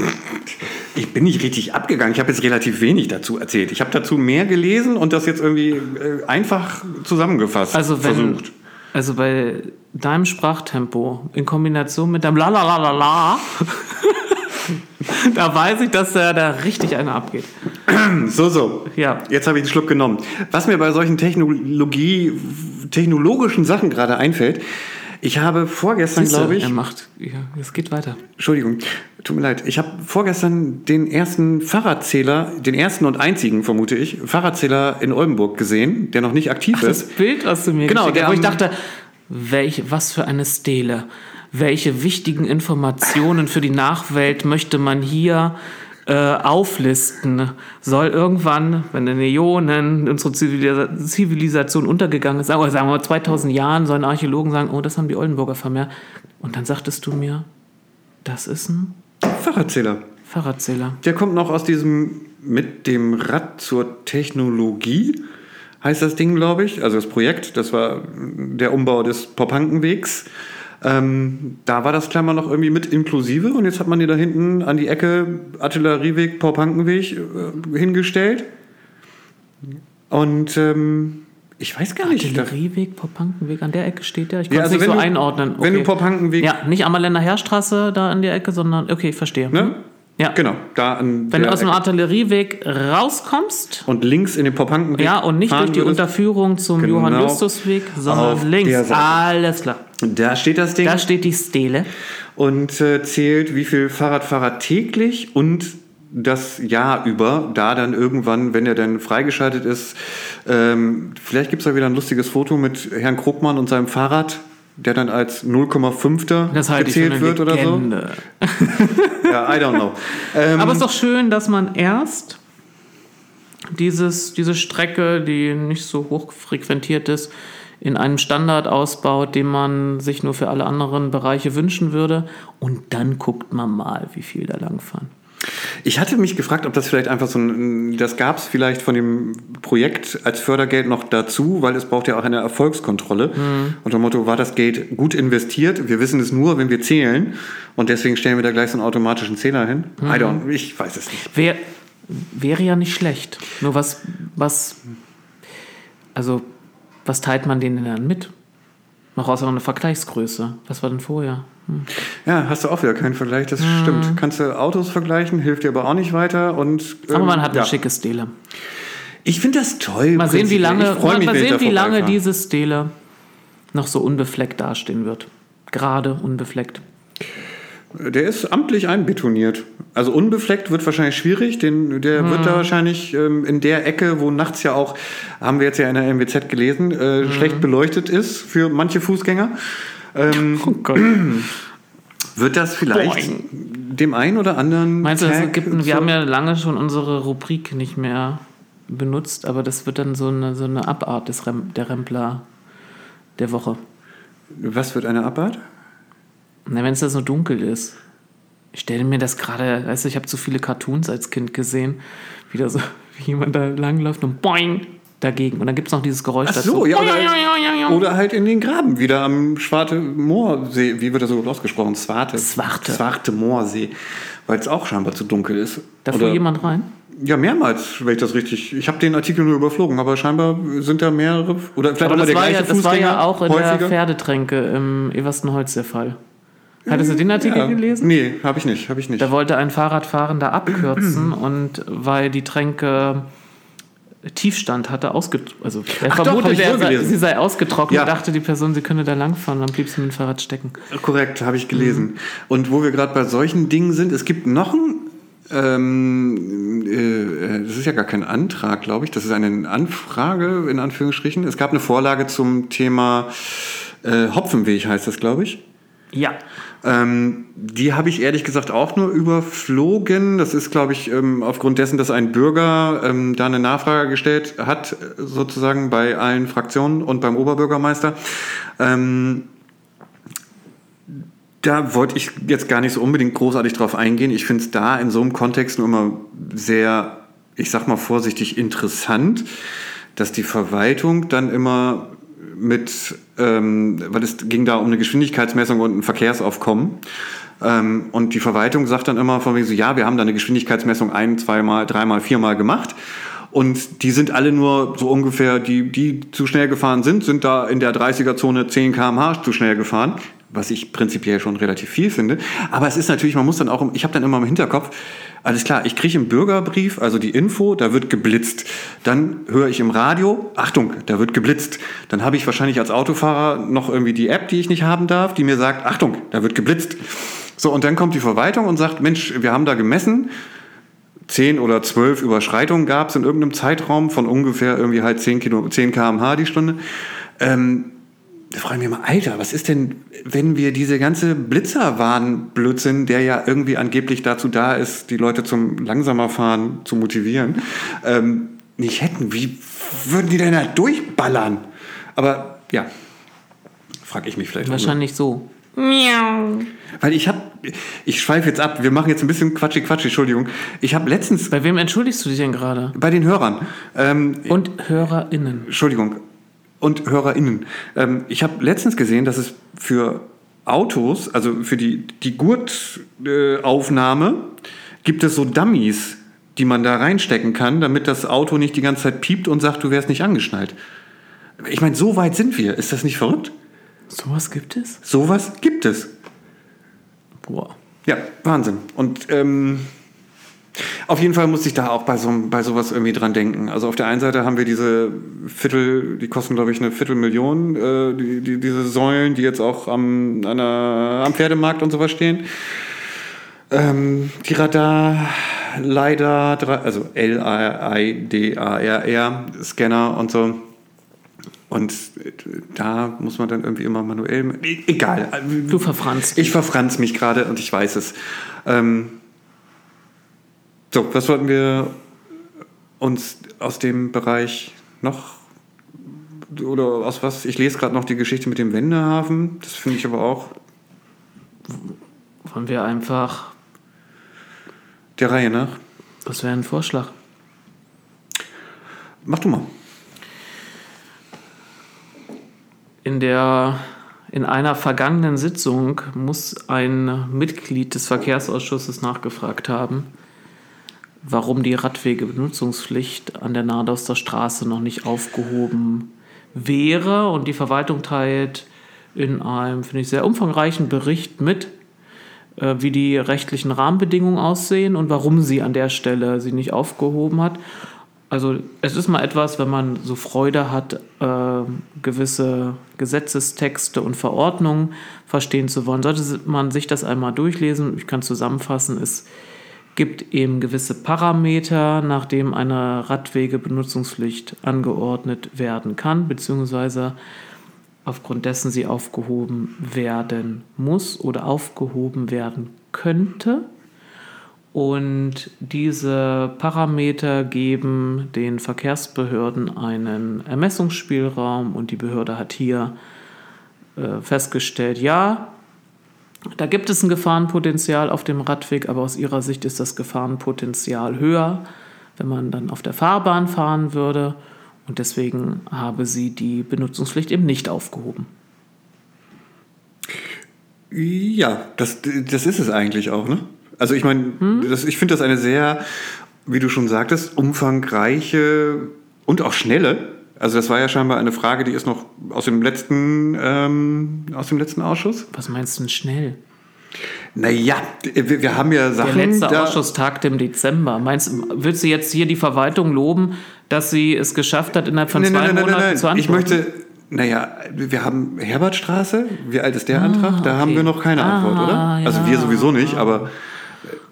Ich bin nicht richtig abgegangen. Ich habe jetzt relativ wenig dazu erzählt. Ich habe dazu mehr gelesen und das jetzt irgendwie äh, einfach zusammengefasst Also wenn, versucht. also bei deinem Sprachtempo in Kombination mit deinem Lalalala, da weiß ich, dass da, da richtig einer abgeht. So, so. Ja. Jetzt habe ich den Schluck genommen. Was mir bei solchen Technologie, technologischen Sachen gerade einfällt, ich habe vorgestern, glaube ich, Er macht, ja, es geht weiter. Entschuldigung, tut mir leid. Ich habe vorgestern den ersten Fahrradzähler, den ersten und einzigen, vermute ich, Fahrradzähler in Oldenburg gesehen, der noch nicht aktiv Das ist. Bild, was du mir Genau, geschickt der hast, wo ich dachte, welch, was für eine Stele. Welche wichtigen Informationen für die Nachwelt möchte man hier äh, auflisten? Soll irgendwann, wenn in Äonen unsere Zivilisa Zivilisation untergegangen ist, oder sagen wir mal 2000 Jahren, sollen Archäologen sagen, oh, das haben die Oldenburger vermehrt. Und dann sagtest du mir, das ist ein Fahrradzähler. Fahrradzähler. Der kommt noch aus diesem mit dem Rad zur Technologie, heißt das Ding, glaube ich. Also das Projekt, das war der Umbau des Popankenwegs. Ähm, da war das Klammer noch irgendwie mit inklusive und jetzt hat man die da hinten an die Ecke Artillerieweg, Popankenweg äh, hingestellt. Und ähm, ich weiß gar nicht. Artillerieweg, Popankenweg, an der Ecke steht der? Ich Ja, kann es also nicht so du- einordnen. wenn du Popankenweg- Ja, nicht Ammerländer Heerstraße da an der Ecke, sondern, okay, verstehe. Ne? Ja. Genau, da an Wenn du aus dem Ecke. Artillerieweg rauskommst, und links in den Popankenweg ja, und nicht durch die würdest, Unterführung zum Genau. Johann-Justus-Weg, sondern der links. Alles klar. Da steht das Ding. Da steht die Stele. und äh, zählt, wie viel Fahrradfahrer täglich und das Jahr über, da dann irgendwann, wenn er dann freigeschaltet ist, ähm, vielleicht gibt es da wieder ein lustiges Foto mit Herrn Krugmann und seinem Fahrrad, der dann als 0,5. Das halte ich für gezählt eine wird oder so. Ja, I don't know. Ähm, Aber es ist doch schön, dass man erst dieses, diese Strecke, die nicht so hoch frequentiert ist, in einem Standard ausbaut, den man sich nur für alle anderen Bereiche wünschen würde. Und dann guckt man mal, wie viel da langfahren. Ich hatte mich gefragt, ob das vielleicht einfach so ein, das gab es vielleicht von dem Projekt als Fördergeld noch dazu, weil es braucht ja auch eine Erfolgskontrolle. Mhm. Unter dem Motto, war das Geld gut investiert? Wir wissen es nur, wenn wir zählen. Und deswegen stellen wir da gleich so einen automatischen Zähler hin. Mhm. I don't, ich weiß es nicht. Wer, wäre ja nicht schlecht. Nur was, was, also, was teilt man denen dann mit? Noch außer eine Vergleichsgröße. Was war denn vorher? Hm. Ja, hast du auch wieder keinen Vergleich, das stimmt. Kannst du Autos vergleichen, hilft dir aber auch nicht weiter. Und, Aber ähm, man hat eine ja. schicke Stele. Ich finde das toll. Mal sehen, wie lange, mal, mich, mal sehen, wie lange diese Stele noch so unbefleckt dastehen wird. Gerade unbefleckt. Der ist amtlich einbetoniert. Also unbefleckt wird wahrscheinlich schwierig. Den, der wird Hm. da wahrscheinlich ähm, in der Ecke, wo nachts ja auch, haben wir jetzt ja in der MWZ gelesen, äh, Hm. schlecht beleuchtet ist für manche Fußgänger. Ähm, Oh Gott. wird das vielleicht Boing. dem einen oder anderen. Meinst du, es Tag gibt, wir so- haben ja lange schon unsere Rubrik nicht mehr benutzt, aber das wird dann so eine, so eine Abart des Rem, der Rempler der Woche. Was wird eine Abart? Na, wenn es da so dunkel ist. Ich stelle mir das gerade, weißt du, ich habe zu viele Cartoons als Kind gesehen, wie da so wie jemand da langläuft und boing dagegen. Und dann gibt es noch dieses Geräusch Ach so, ja, oder, oder oder halt in den Graben wieder am Schwarte Moorsee. Wie wird das so ausgesprochen? Zwarte. Zwarte. Zwarte Moorsee. Weil es auch scheinbar zu dunkel ist. Da fuhr jemand rein? Ja, mehrmals, wenn ich das richtig. Ich habe den Artikel nur überflogen, aber scheinbar sind da mehrere. Oder vielleicht Aber auch mal das der war, gleiche ja, das war ja auch in häufiger. der Pferdetränke im Everstenholz der Fall. Hattest du den Artikel ja. gelesen? Nee, habe ich nicht, habe ich nicht. Da wollte ein Fahrradfahrender abkürzen und weil die Tränke Tiefstand hatte. Also er Ach doch, vermutet, er wohl sei, sie sei ausgetrocknet, Ja. dachte die Person, sie könne da langfahren, dann blieb sie mit dem Fahrrad stecken. Korrekt, habe ich gelesen. Und wo wir gerade bei solchen Dingen sind, es gibt noch ein. Ähm, äh, das ist ja gar kein Antrag, glaube ich. Das ist eine Anfrage, in Anführungsstrichen. Es gab eine Vorlage zum Thema äh, Hopfenweg, heißt das, glaube ich. Ja. Ähm, die habe ich ehrlich gesagt auch nur überflogen. Das ist, glaube ich, ähm, aufgrund dessen, dass ein Bürger ähm, da eine Nachfrage gestellt hat, sozusagen bei allen Fraktionen und beim Oberbürgermeister. Ähm, da wollte ich jetzt gar nicht so unbedingt großartig drauf eingehen. Ich finde es da in so einem Kontext nur immer sehr, ich sag mal vorsichtig, interessant, dass die Verwaltung dann immer mit, ähm, weil es ging da um eine Geschwindigkeitsmessung und ein Verkehrsaufkommen. Ähm, und die Verwaltung sagt dann immer von wegen so, ja, wir haben da eine Geschwindigkeitsmessung ein, zweimal, dreimal, viermal gemacht. Und die sind alle nur so ungefähr, die, die zu schnell gefahren sind, sind da in der 30er-Zone 10 km/h zu schnell gefahren, was ich prinzipiell schon relativ viel finde. Aber es ist natürlich, man muss dann auch, ich habe dann immer im Hinterkopf, alles klar, ich kriege im Bürgerbrief, also die Info, da wird geblitzt. Dann höre ich im Radio, Achtung, da wird geblitzt. Dann habe ich wahrscheinlich als Autofahrer noch irgendwie die App, die ich nicht haben darf, die mir sagt, Achtung, da wird geblitzt. So, und dann kommt die Verwaltung und sagt, Mensch, wir haben da gemessen, 10 oder 12 Überschreitungen gab es in irgendeinem Zeitraum von ungefähr irgendwie halt 10, Kilo, 10 km/h die Stunde. Ähm, da frage ich mich mal, Alter, was ist denn, wenn wir diese ganze Blitzerwarn-Blödsinn, der ja irgendwie angeblich dazu da ist, die Leute zum langsamer Fahren zu motivieren, ähm, nicht hätten? Wie würden die denn da durchballern? Aber ja, frage ich mich vielleicht. Wahrscheinlich so. Miau. Weil ich habe, ich schweife jetzt ab, wir machen jetzt ein bisschen Quatschi Quatschi, Entschuldigung. Ich habe letztens Bei wem entschuldigst du dich denn gerade? bei den Hörern, ähm, Und HörerInnen. Entschuldigung, und HörerInnen, ähm, ich habe letztens gesehen, dass es für Autos, also für die, die Gurtaufnahme, äh, gibt es so Dummies, die man da reinstecken kann, damit das Auto nicht die ganze Zeit piept und sagt, du wärst nicht angeschnallt. Ich meine, so weit sind wir. Ist das nicht verrückt? Sowas gibt es? Sowas gibt es. Boah. Ja, Wahnsinn. Und ähm, auf jeden Fall muss ich da auch bei, so, bei sowas irgendwie dran denken. Also auf der einen Seite haben wir diese Viertel, die kosten glaube ich eine Viertelmillion, äh, die, die, diese Säulen, die jetzt auch am, der, am Pferdemarkt und sowas stehen. Ähm, die Radar, leider, also L-I-D-A-R-R, Scanner und so. Und da muss man dann irgendwie immer manuell. Egal. Du verfranst. Ich verfranz mich gerade und ich weiß es. Ähm, so, was wollten wir uns aus dem Bereich noch oder aus was? Ich lese gerade noch die Geschichte mit dem Wendehafen. Das finde ich aber auch Wollen wir einfach. der Reihe nach. Was wäre ein Vorschlag? Mach du mal. In der. In einer vergangenen Sitzung muss ein Mitglied des Verkehrsausschusses nachgefragt haben, warum die Radwegebenutzungspflicht an der Nahdorster Straße noch nicht aufgehoben wäre. Und die Verwaltung teilt in einem, finde ich, sehr umfangreichen Bericht mit, äh, wie die rechtlichen Rahmenbedingungen aussehen und warum sie an der Stelle sie nicht aufgehoben hat. Also es ist mal etwas, wenn man so Freude hat, äh, gewisse Gesetzestexte und Verordnungen verstehen zu wollen, sollte man sich das einmal durchlesen. Ich kann zusammenfassen, es gibt eben gewisse Parameter, nach denen eine Radwegebenutzungspflicht angeordnet werden kann, beziehungsweise aufgrund dessen sie aufgehoben werden muss oder aufgehoben werden könnte. Und diese Parameter geben den Verkehrsbehörden einen Ermessungsspielraum und die Behörde hat hier äh, festgestellt, ja, da gibt es ein Gefahrenpotenzial auf dem Radweg, aber aus ihrer Sicht ist das Gefahrenpotenzial höher, wenn man dann auf der Fahrbahn fahren würde. Und deswegen habe sie die Benutzungspflicht eben nicht aufgehoben. Ja, das, das ist es eigentlich auch, ne? Also ich meine, hm? ich finde das eine sehr, wie du schon sagtest, umfangreiche und auch schnelle. Also das war ja scheinbar eine Frage, die ist noch aus dem letzten, ähm, aus dem letzten Ausschuss. Was meinst du denn schnell? Naja, wir, wir haben ja Sachen. Der letzte Ausschuss tagte im Dezember. Meinst, willst du jetzt hier die Verwaltung loben, dass sie es geschafft hat, innerhalb von nein, zwei nein, nein, Monaten zu antworten? Ich möchte, naja, wir haben Herbertstraße. Wie alt ist der ah, Antrag? Da okay. haben wir noch keine Antwort, ah, oder? Also ja. wir sowieso nicht, aber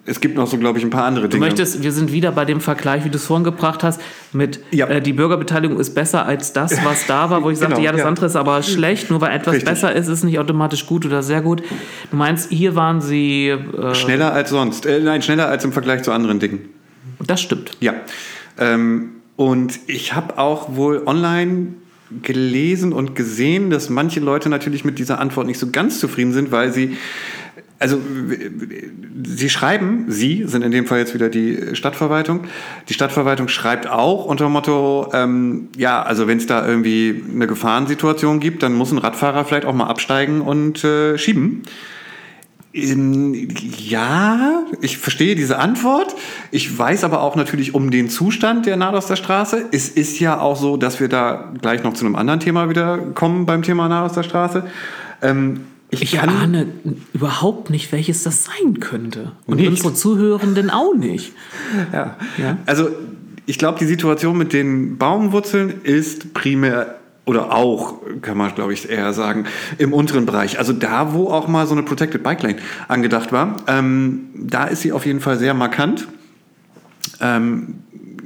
es gibt noch so, glaube ich, ein paar andere Dinge. Du möchtest, wir sind wieder bei dem Vergleich, wie du es vorhin gebracht hast, mit ja. äh, die Bürgerbeteiligung ist besser als das, was da war, wo ich sagte, genau, ja, das ja. andere ist aber schlecht, nur weil etwas Richtig. besser ist, ist nicht automatisch gut oder sehr gut. Du meinst, hier waren sie. Äh, schneller als sonst. Äh, nein, schneller als im Vergleich zu anderen Dingen. Das stimmt. Ja. Ähm, und ich habe auch wohl online gelesen und gesehen, dass manche Leute natürlich mit dieser Antwort nicht so ganz zufrieden sind, weil sie also Sie schreiben, Sie sind in dem Fall jetzt wieder die Stadtverwaltung. Die Stadtverwaltung schreibt auch unter dem Motto, ähm, ja, also wenn es da irgendwie eine Gefahrensituation gibt, dann muss ein Radfahrer vielleicht auch mal absteigen und äh, schieben. In, ja, ich verstehe diese Antwort. Ich weiß aber auch natürlich um den Zustand der Nadoster Straße. Es ist ja auch so, dass wir da gleich noch zu einem anderen Thema wieder kommen beim Thema Nadoster Straße. Ähm, ich, ich ahne überhaupt nicht, welches das sein könnte. Und nicht. unsere Zuhörenden auch nicht. Ja. ja? Also, ich glaube, die Situation mit den Baumwurzeln ist primär oder auch, kann man glaube ich eher sagen, im unteren Bereich. Also da, wo auch mal so eine Protected Bike Lane angedacht war, ähm, da ist sie auf jeden Fall sehr markant. Ähm,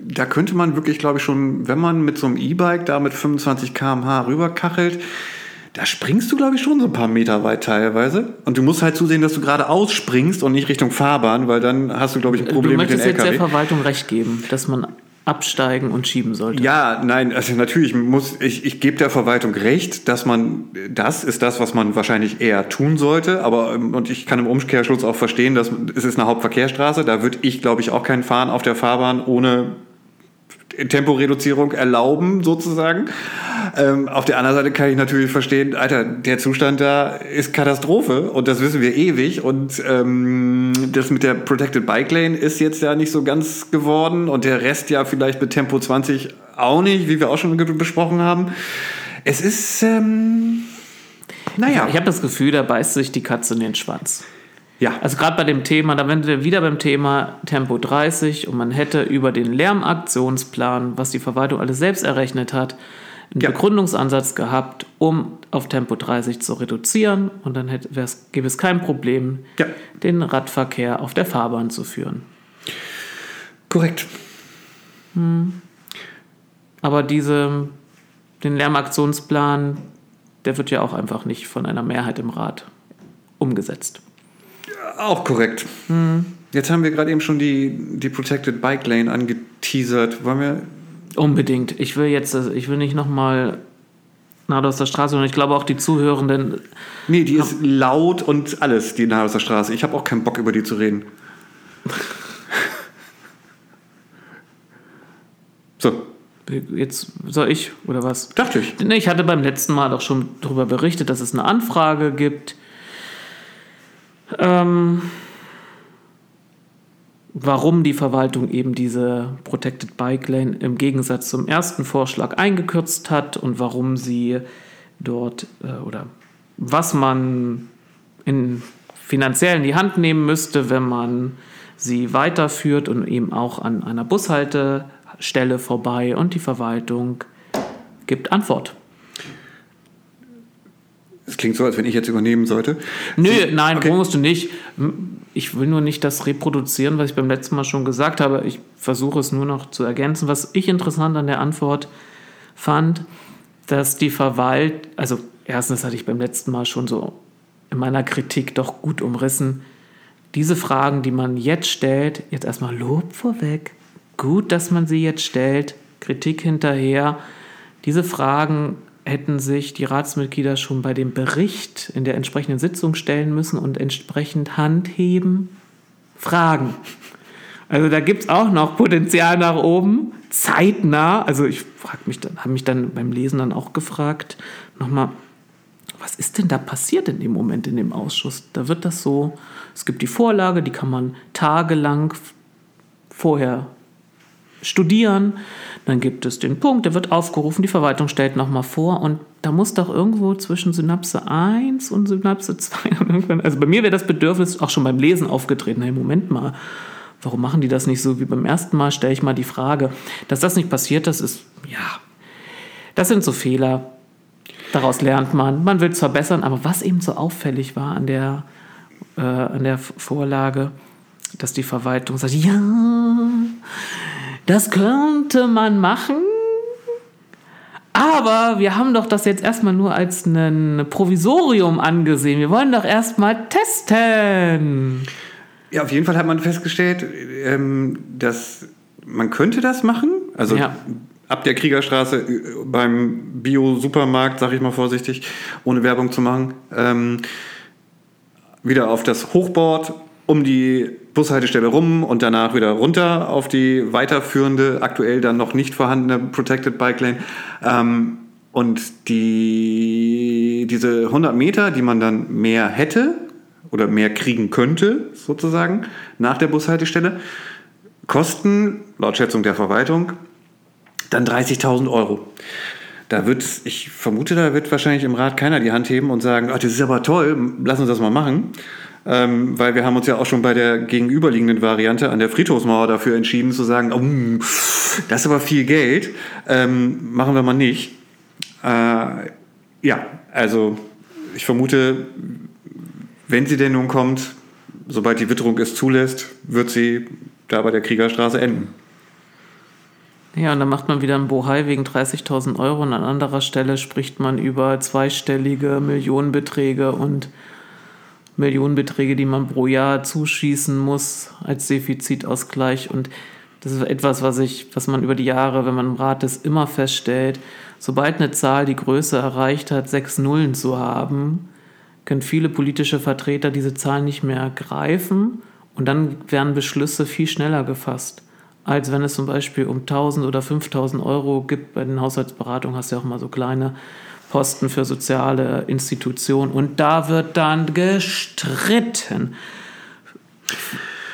da könnte man wirklich, glaube ich, schon, wenn man mit so einem E-Bike da mit 25 km/h rüberkachelt, da springst du, glaube ich, schon so ein paar Meter weit teilweise. Und du musst halt zusehen, dass du gerade ausspringst und nicht Richtung Fahrbahn, weil dann hast du, glaube ich, ein Problem mit dem LKW. Du möchtest jetzt der Verwaltung recht geben, dass man absteigen und schieben sollte. Ja, nein, also natürlich muss ich, ich gebe der Verwaltung recht, dass man das ist das, was man wahrscheinlich eher tun sollte. Aber und ich kann im Umkehrschluss auch verstehen, dass es ist eine Hauptverkehrsstraße. Da würde ich, glaube ich, auch keinen fahren auf der Fahrbahn ohne Temporeduzierung erlauben, sozusagen. Ähm, auf der anderen Seite kann ich natürlich verstehen, Alter, der Zustand da ist Katastrophe und das wissen wir ewig. Und ähm, das mit der Protected Bike Lane ist jetzt ja nicht so ganz geworden und der Rest ja vielleicht mit Tempo 20 auch nicht, wie wir auch schon besprochen haben. Es ist, ähm, naja. Ich, ich habe das Gefühl, da beißt sich die Katze in den Schwanz. Ja. Also gerade bei dem Thema, da wären wir wieder beim Thema Tempo 30 und man hätte über den Lärmaktionsplan, was die Verwaltung alles selbst errechnet hat, einen ja. Begründungsansatz gehabt, um auf Tempo 30 zu reduzieren und dann hätte, gäbe es kein Problem, ja. den Radverkehr auf der Fahrbahn zu führen. Korrekt. Hm. Aber diese, den Lärmaktionsplan, der wird ja auch einfach nicht von einer Mehrheit im Rat umgesetzt. Auch korrekt. Hm. Jetzt haben wir gerade eben schon die, die Protected Bike Lane angeteasert. Wollen wir. Unbedingt. Ich will jetzt, also ich will nicht nochmal Nahe der Straße und ich glaube auch die Zuhörenden. Nee, die ist laut und alles, die Nahe der Straße. Ich habe auch keinen Bock, über die zu reden. so. Jetzt soll ich oder was? Dachte ich. Nee, ich hatte beim letzten Mal doch schon darüber berichtet, dass es eine Anfrage gibt ähm, warum die Verwaltung eben diese Protected Bike Lane im Gegensatz zum ersten Vorschlag eingekürzt hat und warum sie dort äh, oder was man in finanziell in die Hand nehmen müsste, wenn man sie weiterführt und eben auch an einer Bushaltestelle vorbei und die Verwaltung gibt Antwort. Es klingt so, als wenn ich jetzt übernehmen sollte. Nö, nein, okay. musst du nicht. Ich will nur nicht das reproduzieren, was ich beim letzten Mal schon gesagt habe. Ich versuche es nur noch zu ergänzen. Was ich interessant an der Antwort fand, dass die Verwaltung, also erstens hatte ich beim letzten Mal schon so in meiner Kritik doch gut umrissen, diese Fragen, die man jetzt stellt, jetzt erstmal Lob vorweg, gut, dass man sie jetzt stellt, Kritik hinterher, diese Fragen hätten sich die Ratsmitglieder schon bei dem Bericht in der entsprechenden Sitzung stellen müssen und entsprechend Handheben, fragen. Also da gibt es auch noch Potenzial nach oben, zeitnah. Also ich mich habe mich dann beim Lesen dann auch gefragt, nochmal, was ist denn da passiert in dem Moment in dem Ausschuss? Da wird das so, es gibt die Vorlage, die kann man tagelang vorher studieren. Dann gibt es den Punkt, der wird aufgerufen, die Verwaltung stellt nochmal vor und da muss doch irgendwo zwischen Synapse 1 und Synapse 2 also bei mir wäre das Bedürfnis auch schon beim Lesen aufgetreten. Hey, Moment mal, warum machen die das nicht so wie beim ersten Mal? Stelle ich mal die Frage. Dass das nicht passiert, das ist, ja, das sind so Fehler. Daraus lernt man. Man will es verbessern, aber was eben so auffällig war an der, äh, an der Vorlage, dass die Verwaltung sagt, ja, das könnte man machen. Aber wir haben doch das jetzt erstmal nur als ein Provisorium angesehen. Wir wollen doch erstmal testen. Ja, auf jeden Fall hat man festgestellt, ähm, dass man könnte das machen. Also ja. ab der Kriegerstraße äh, beim Bio-Supermarkt, sag ich mal vorsichtig, ohne Werbung zu machen, ähm, wieder auf das Hochboard um die Bushaltestelle rum und danach wieder runter auf die weiterführende, aktuell dann noch nicht vorhandene Protected Bike Lane. Ähm, und die, diese 100 Meter, die man dann mehr hätte oder mehr kriegen könnte, sozusagen, nach der Bushaltestelle, kosten, laut Schätzung der Verwaltung, dann 30.000 Euro. Da wird, ich vermute, da wird wahrscheinlich im Rat keiner die Hand heben und sagen, ach, das ist aber toll, lass uns das mal machen ähm, weil wir haben uns ja auch schon bei der gegenüberliegenden Variante an der Friedhofsmauer dafür entschieden zu sagen, oh, das ist aber viel Geld, ähm, machen wir mal nicht. Äh, ja, also ich vermute, wenn sie denn nun kommt, sobald die Witterung es zulässt, wird sie da bei der Kriegerstraße enden. Ja, und dann macht man wieder ein Bohai wegen 30.000 Euro und an anderer Stelle spricht man über zweistellige Millionenbeträge und Millionenbeträge, die man pro Jahr zuschießen muss als Defizitausgleich. Und das ist etwas, was ich, was man über die Jahre, wenn man im Rat ist, immer feststellt. Sobald eine Zahl die Größe erreicht hat, sechs Nullen zu haben, können viele politische Vertreter diese Zahl nicht mehr greifen und dann werden Beschlüsse viel schneller gefasst, als wenn es zum Beispiel um 1000 oder 5000 Euro gibt. Bei den Haushaltsberatungen hast du ja auch mal so kleine Posten für soziale Institutionen. Und da wird dann gestritten.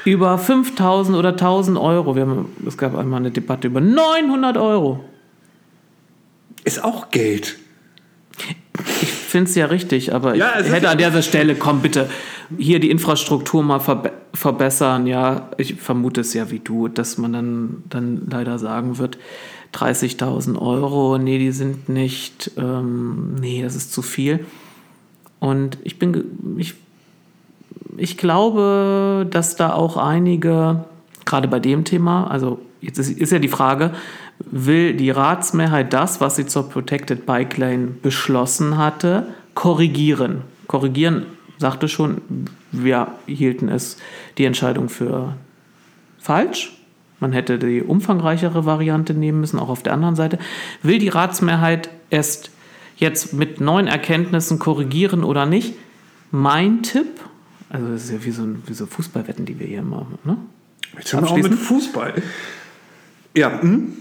Über 5000 oder 1000 Euro. Wir haben, es gab einmal eine Debatte über 900 Euro. Ist auch Geld. Ich finde es ja richtig, aber ja, ich hätte an dieser Stelle, komm bitte, hier die Infrastruktur mal verbe verbessern. Ja, ich vermute es ja wie du, dass man dann, dann leider sagen wird, 30.000 Euro, nee, die sind nicht, ähm, nee, das ist zu viel. Und ich bin, ich, ich glaube, dass da auch einige, gerade bei dem Thema, also jetzt ist, ist ja die Frage, will die Ratsmehrheit das, was sie zur Protected Bike Lane beschlossen hatte, korrigieren? Korrigieren, sagte schon, wir hielten es die Entscheidung für falsch man hätte die umfangreichere Variante nehmen müssen, auch auf der anderen Seite. Will die Ratsmehrheit es jetzt mit neuen Erkenntnissen korrigieren oder nicht? Mein Tipp, also das ist ja wie so, wie so Fußballwetten, die wir hier machen. Ne? Jetzt auch mit Fußball. Ja. Hm?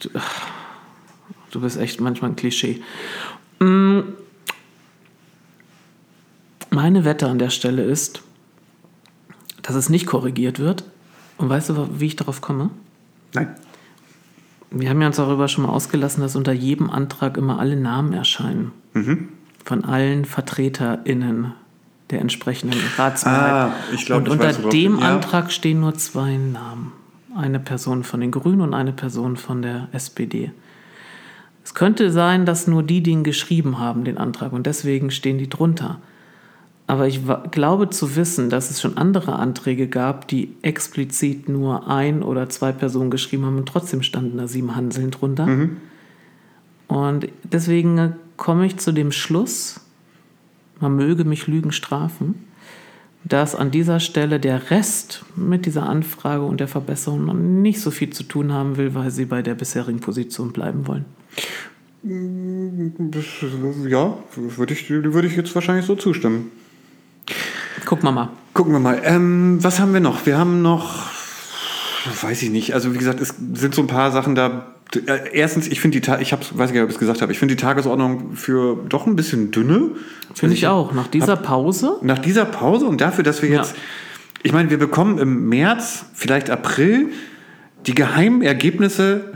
Du, du bist echt manchmal ein Klischee. Hm. Meine Wette an der Stelle ist, dass es nicht korrigiert wird. Und weißt du, wie ich darauf komme? Nein. Wir haben ja uns darüber schon mal ausgelassen, dass unter jedem Antrag immer alle Namen erscheinen. Von allen VertreterInnen der entsprechenden Ratsmehrheit. Ah, ich glaub, Und unter weiß, dem ja. Antrag stehen nur zwei Namen. Eine Person von den Grünen und eine Person von der SPD. Es könnte sein, dass nur die den geschrieben haben, den Antrag, und deswegen stehen die drunter. Aber ich glaube zu wissen, dass es schon andere Anträge gab, die explizit nur ein oder zwei Personen geschrieben haben und trotzdem standen da sieben Hanseln drunter. Und deswegen äh, komme ich zu dem Schluss, man möge mich Lügen strafen, dass an dieser Stelle der Rest mit dieser Anfrage und der Verbesserung noch nicht so viel zu tun haben will, weil sie bei der bisherigen Position bleiben wollen. Ja, würde ich, würde ich jetzt wahrscheinlich so zustimmen. Gucken wir mal. Gucken wir mal. Ähm, was haben wir noch? Wir haben noch, weiß ich nicht. Also wie gesagt, es sind so ein paar Sachen da. Äh, Erstens, ich finde die, ich hab's, weiß nicht, ob ich es gesagt habe. Ich finde die Tagesordnung für doch ein bisschen dünne. Finde ich Also auch. Nach dieser Pause Nach dieser Pause und dafür, dass wir Ja. jetzt, ich meine, wir bekommen im März, vielleicht April, die geheimen Ergebnisse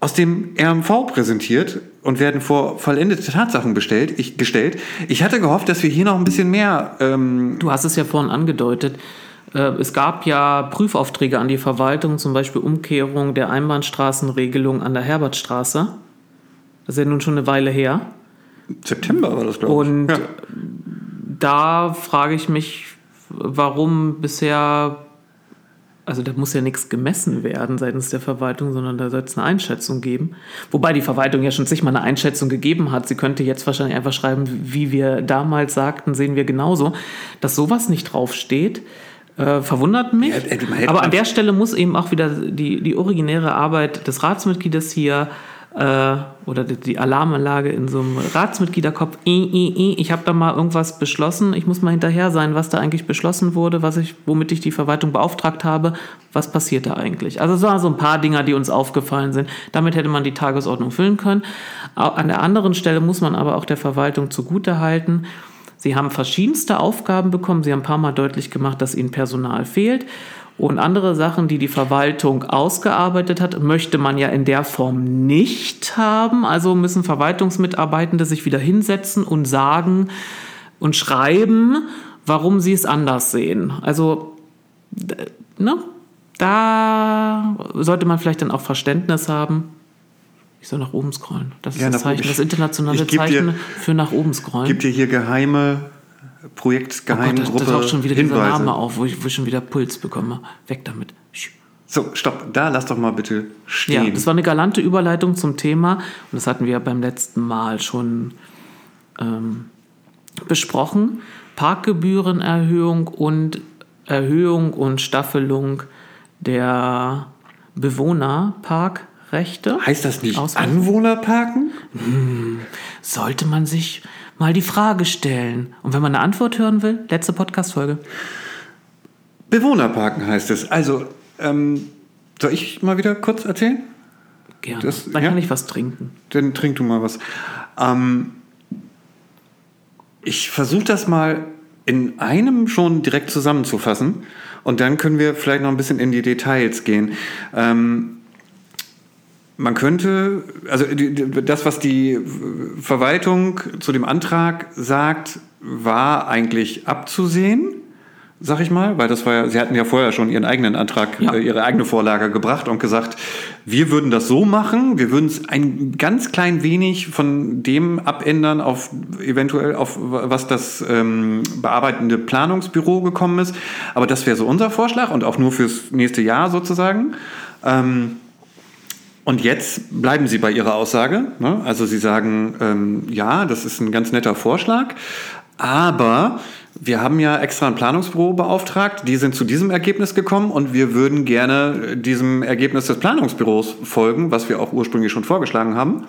aus dem RMV präsentiert und werden vor vollendete Tatsachen bestellt, ich, gestellt. Ich hatte gehofft, dass wir hier noch ein bisschen mehr ähm, Du hast es ja vorhin angedeutet. Äh, Es gab ja Prüfaufträge an die Verwaltung, zum Beispiel Umkehrung der Einbahnstraßenregelung an der Herbertstraße. Das ist ja nun schon eine Weile her. September war das, glaube ich. Und ja. da frage ich mich, warum bisher, also da muss ja nichts gemessen werden seitens der Verwaltung, sondern da soll es eine Einschätzung geben. Wobei die Verwaltung ja schon zigmal eine Einschätzung gegeben hat. Sie könnte jetzt wahrscheinlich einfach schreiben, wie wir damals sagten, sehen wir genauso. Dass sowas nicht draufsteht, äh, verwundert mich. Ja, Aber an der Stelle muss eben auch wieder die, die originäre Arbeit des Ratsmitgliedes hier äh, oder die, die Alarmanlage in so einem Ratsmitgliederkopf. Ich habe da mal irgendwas beschlossen. Ich muss mal hinterher sein, was da eigentlich beschlossen wurde, was ich, womit ich die Verwaltung beauftragt habe. Was passiert da eigentlich? Also es waren so ein paar Dinger, die uns aufgefallen sind. Damit hätte man die Tagesordnung füllen können. An der anderen Stelle muss man aber auch der Verwaltung zugutehalten. Sie haben verschiedenste Aufgaben bekommen. Sie haben ein paar Mal deutlich gemacht, dass ihnen Personal fehlt. Und andere Sachen, die die Verwaltung ausgearbeitet hat, möchte man ja in der Form nicht haben. Also müssen Verwaltungsmitarbeitende sich wieder hinsetzen und sagen und schreiben, warum sie es anders sehen. Also, ne? Da sollte man vielleicht dann auch Verständnis haben. Ich soll nach oben scrollen. Das ist Ja, das. Zeichen, das internationale Ich geb dir- Zeichen für nach oben scrollen. Gibt dir hier geheime Oh Gott, Projektgeheimgruppe da, taucht schon wieder dieser Hinweise. Name auf, wo ich, wo ich schon wieder Puls bekomme. Weg damit. So, stopp. Da lass doch mal bitte stehen. Ja, das war eine galante Überleitung zum Thema und das hatten wir ja beim letzten Mal schon ähm, besprochen. Parkgebührenerhöhung und Erhöhung und Staffelung der Bewohnerparkrechte. heißt das nicht Ausweisen. Anwohnerparken? Sollte man sich mal die Frage stellen. Und wenn man eine Antwort hören will, letzte Podcast-Folge. Bewohnerparken heißt es. Also, ähm, soll ich mal wieder kurz erzählen? Gerne. Das- Dann ja. kann ich was trinken. Dann trink du mal was. Ähm, ich versuche das mal in einem schon direkt zusammenzufassen und dann können wir vielleicht noch ein bisschen in die Details gehen. Ähm, man könnte, also das, was die Verwaltung zu dem Antrag sagt, war eigentlich abzusehen, sag ich mal, weil das war ja, sie hatten ja vorher schon ihren eigenen Antrag, Ja. äh, ihre eigene Vorlage gebracht und gesagt, wir würden das so machen, wir würden es ein ganz klein wenig von dem abändern auf eventuell auf was das ähm, bearbeitende Planungsbüro gekommen ist, aber das wäre so unser Vorschlag und auch nur fürs nächste Jahr sozusagen. Ähm, und jetzt bleiben Sie bei Ihrer Aussage. Ne? Also Sie sagen, ähm, ja, das ist ein ganz netter Vorschlag, aber wir haben ja extra ein Planungsbüro beauftragt, die sind zu diesem Ergebnis gekommen und wir würden gerne diesem Ergebnis des Planungsbüros folgen, was wir auch ursprünglich schon vorgeschlagen haben.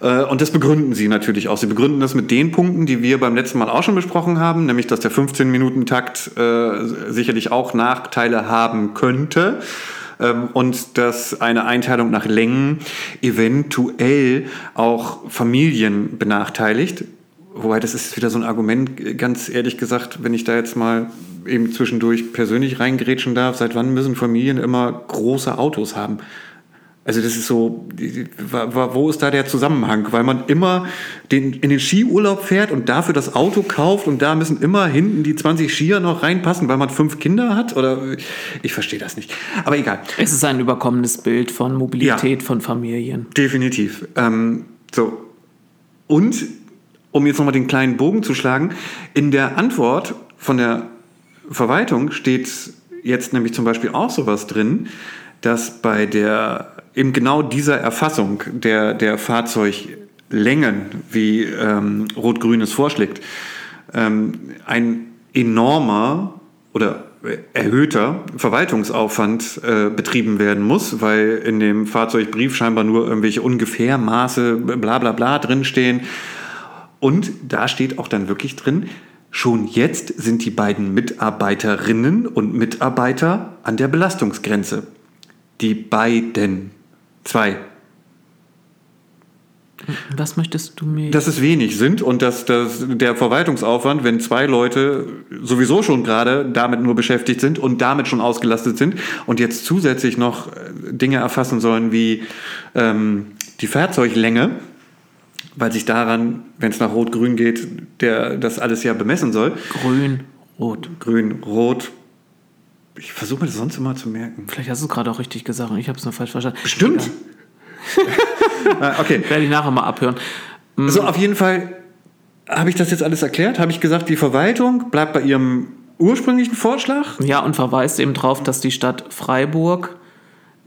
Äh, Und das begründen sie natürlich auch. Sie begründen das mit den Punkten, die wir beim letzten Mal auch schon besprochen haben, nämlich dass der 15-Minuten-Takt äh, sicherlich auch Nachteile haben könnte ähm, und dass eine Einteilung nach Längen eventuell auch Familien benachteiligt. Wobei, das ist wieder so ein Argument, ganz ehrlich gesagt, wenn ich da jetzt mal eben zwischendurch persönlich reingrätschen darf, seit wann müssen Familien immer große Autos haben? Also das ist so, wo ist da der Zusammenhang? Weil man immer den, in den Skiurlaub fährt und dafür das Auto kauft und da müssen immer hinten die 20 Skier noch reinpassen, weil man fünf Kinder hat? Oder ich verstehe das nicht. Aber egal. Es ist ein überkommenes Bild von Mobilität ja, von Familien. Definitiv. Ähm, so. Und um jetzt nochmal den kleinen Bogen zu schlagen, in der Antwort von der Verwaltung steht jetzt nämlich zum Beispiel auch sowas drin, dass bei der eben genau dieser Erfassung der, der Fahrzeuglängen, wie ähm, Rot-Grün es vorschlägt, ähm, ein enormer oder erhöhter Verwaltungsaufwand äh, betrieben werden muss, weil in dem Fahrzeugbrief scheinbar nur irgendwelche Ungefährmaße, bla bla bla drinstehen. Und da steht auch dann wirklich drin, schon jetzt sind die beiden Mitarbeiterinnen und Mitarbeiter an der Belastungsgrenze. Die beiden. Zwei. Was möchtest du mir? Dass es wenig sind und dass, dass der Verwaltungsaufwand, wenn zwei Leute sowieso schon gerade damit nur beschäftigt sind und damit schon ausgelastet sind und jetzt zusätzlich noch äh, Dinge erfassen sollen wie ähm, die Fahrzeuglänge, weil sich daran, wenn es nach Rot-Grün geht, der das alles ja bemessen soll. Grün, Rot. Grün, Rot, ich versuche mir das sonst immer zu merken. Vielleicht hast du es gerade auch richtig gesagt und ich habe es nur falsch verstanden. Bestimmt. Ah, okay. Werde ich nachher mal abhören. Mm. So, auf jeden Fall habe ich das jetzt alles erklärt. Habe ich gesagt, die Verwaltung bleibt bei ihrem ursprünglichen Vorschlag. Ja, und verweist eben darauf, dass die Stadt Freiburg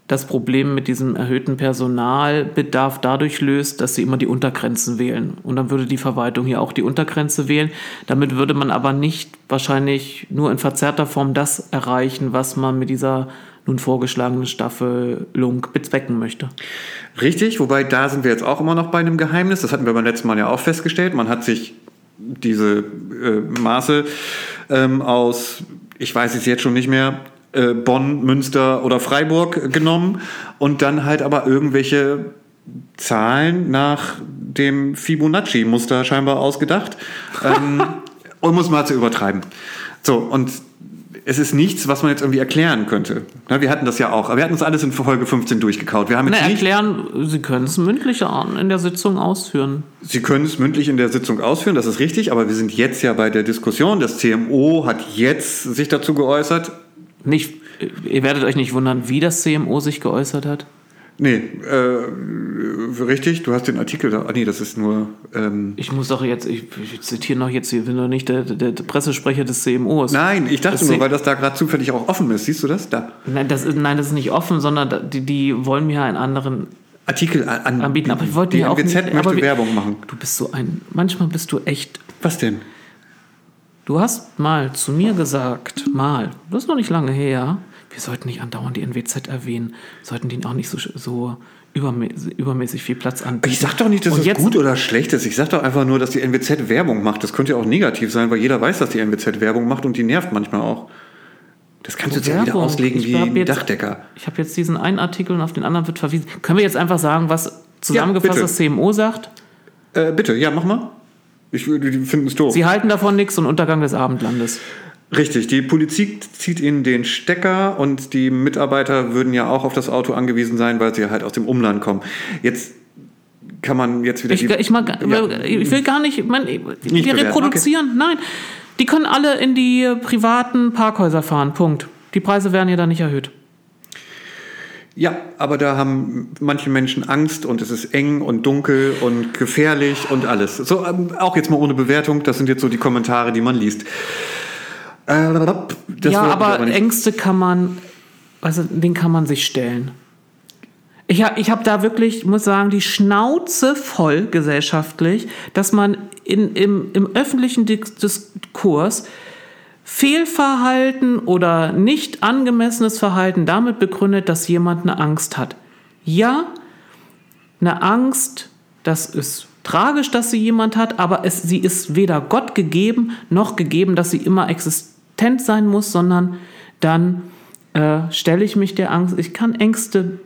das Problem mit diesem erhöhten Personalbedarf dadurch löst, dass sie immer die Untergrenzen wählen. Und dann würde die Verwaltung hier auch die Untergrenze wählen. Damit würde man aber nicht wahrscheinlich nur in verzerrter Form das erreichen, was man mit dieser nun vorgeschlagenen Staffelung bezwecken möchte. Richtig, wobei da sind wir jetzt auch immer noch bei einem Geheimnis. Das hatten wir beim letzten Mal ja auch festgestellt. Man hat sich diese äh, Maße ähm, aus, ich weiß es jetzt schon nicht mehr, äh, Bonn, Münster oder Freiburg genommen und dann halt aber irgendwelche Zahlen nach dem Fibonacci-Muster scheinbar ausgedacht, ähm, um es mal zu übertreiben. So, und es ist nichts, was man jetzt irgendwie erklären könnte. Na, wir hatten das ja auch. Wir hatten uns alles in Folge 15 durchgekaut. Wir haben jetzt Na, erklären, Sie können es mündlich in der Sitzung ausführen. Sie können es mündlich in der Sitzung ausführen, das ist richtig, aber wir sind jetzt ja bei der Diskussion. Das CMO hat jetzt sich dazu geäußert. Nicht, ihr werdet euch nicht wundern, wie das CMO sich geäußert hat? Nee, äh, richtig, du hast den Artikel da. Ah, nee, das ist nur. Ähm ich muss doch jetzt, ich, ich zitiere noch jetzt, ich bin doch nicht der, der, der Pressesprecher des CMOs. Nein, ich dachte das nur, weil das da gerade zufällig auch offen ist. Siehst du das? Da. Nein, das ist, nein, das ist nicht offen, sondern die, die wollen mir einen anderen Artikel an, anbieten. Aber ich wollte die ja auch NWZ nicht, möchte Werbung machen. Du bist so ein. Manchmal bist du echt. Was denn? Du hast mal zu mir gesagt, mal, das ist noch nicht lange her, wir sollten nicht andauernd die NWZ erwähnen, sollten denen auch nicht so, so übermäßig, übermäßig viel Platz anbieten. Ich sag doch nicht, dass Und es gut oder schlecht ist. Ich sag doch einfach nur, dass die NWZ Werbung macht. Das könnte ja auch negativ sein, weil jeder weiß, dass die NWZ Werbung macht und die nervt manchmal auch. Das kannst du jetzt ja wieder auslegen wie ein jetzt, Dachdecker. Ich habe jetzt diesen einen Artikel und auf den anderen wird verwiesen. Können wir jetzt einfach sagen, was zusammengefasst ja, das CMO sagt? Äh, bitte, ja, mach mal. Ich, die finden es doof. Sie halten davon nichts und Untergang des Abendlandes. Richtig, die Politik zieht ihnen den Stecker und die Mitarbeiter würden ja auch auf das Auto angewiesen sein, weil sie halt aus dem Umland kommen. Jetzt kann man jetzt wieder. Ich, ich, mag, ja. ich will gar nicht. Man, nicht wir bewerten. reproduzieren. Okay. Nein. Die können alle in die privaten Parkhäuser fahren. Punkt. Die Preise werden ja da nicht erhöht. Ja, aber da haben manche Menschen Angst und es ist eng und dunkel und gefährlich und alles. So, ähm, auch jetzt mal ohne Bewertung, das sind jetzt so die Kommentare, die man liest. Äh, ja, aber, aber Ängste kann man, also den kann man sich stellen. Ich habe ich hab da wirklich, muss sagen, die Schnauze voll gesellschaftlich, dass man in, im, im öffentlichen Diskurs Fehlverhalten oder nicht angemessenes Verhalten damit begründet, dass jemand eine Angst hat. Ja, eine Angst, das ist tragisch, dass sie jemand hat, aber es, sie ist weder Gott gegeben noch gegeben, dass sie immer existent sein muss, sondern dann äh, stelle ich mich der Angst. Ich kann Ängste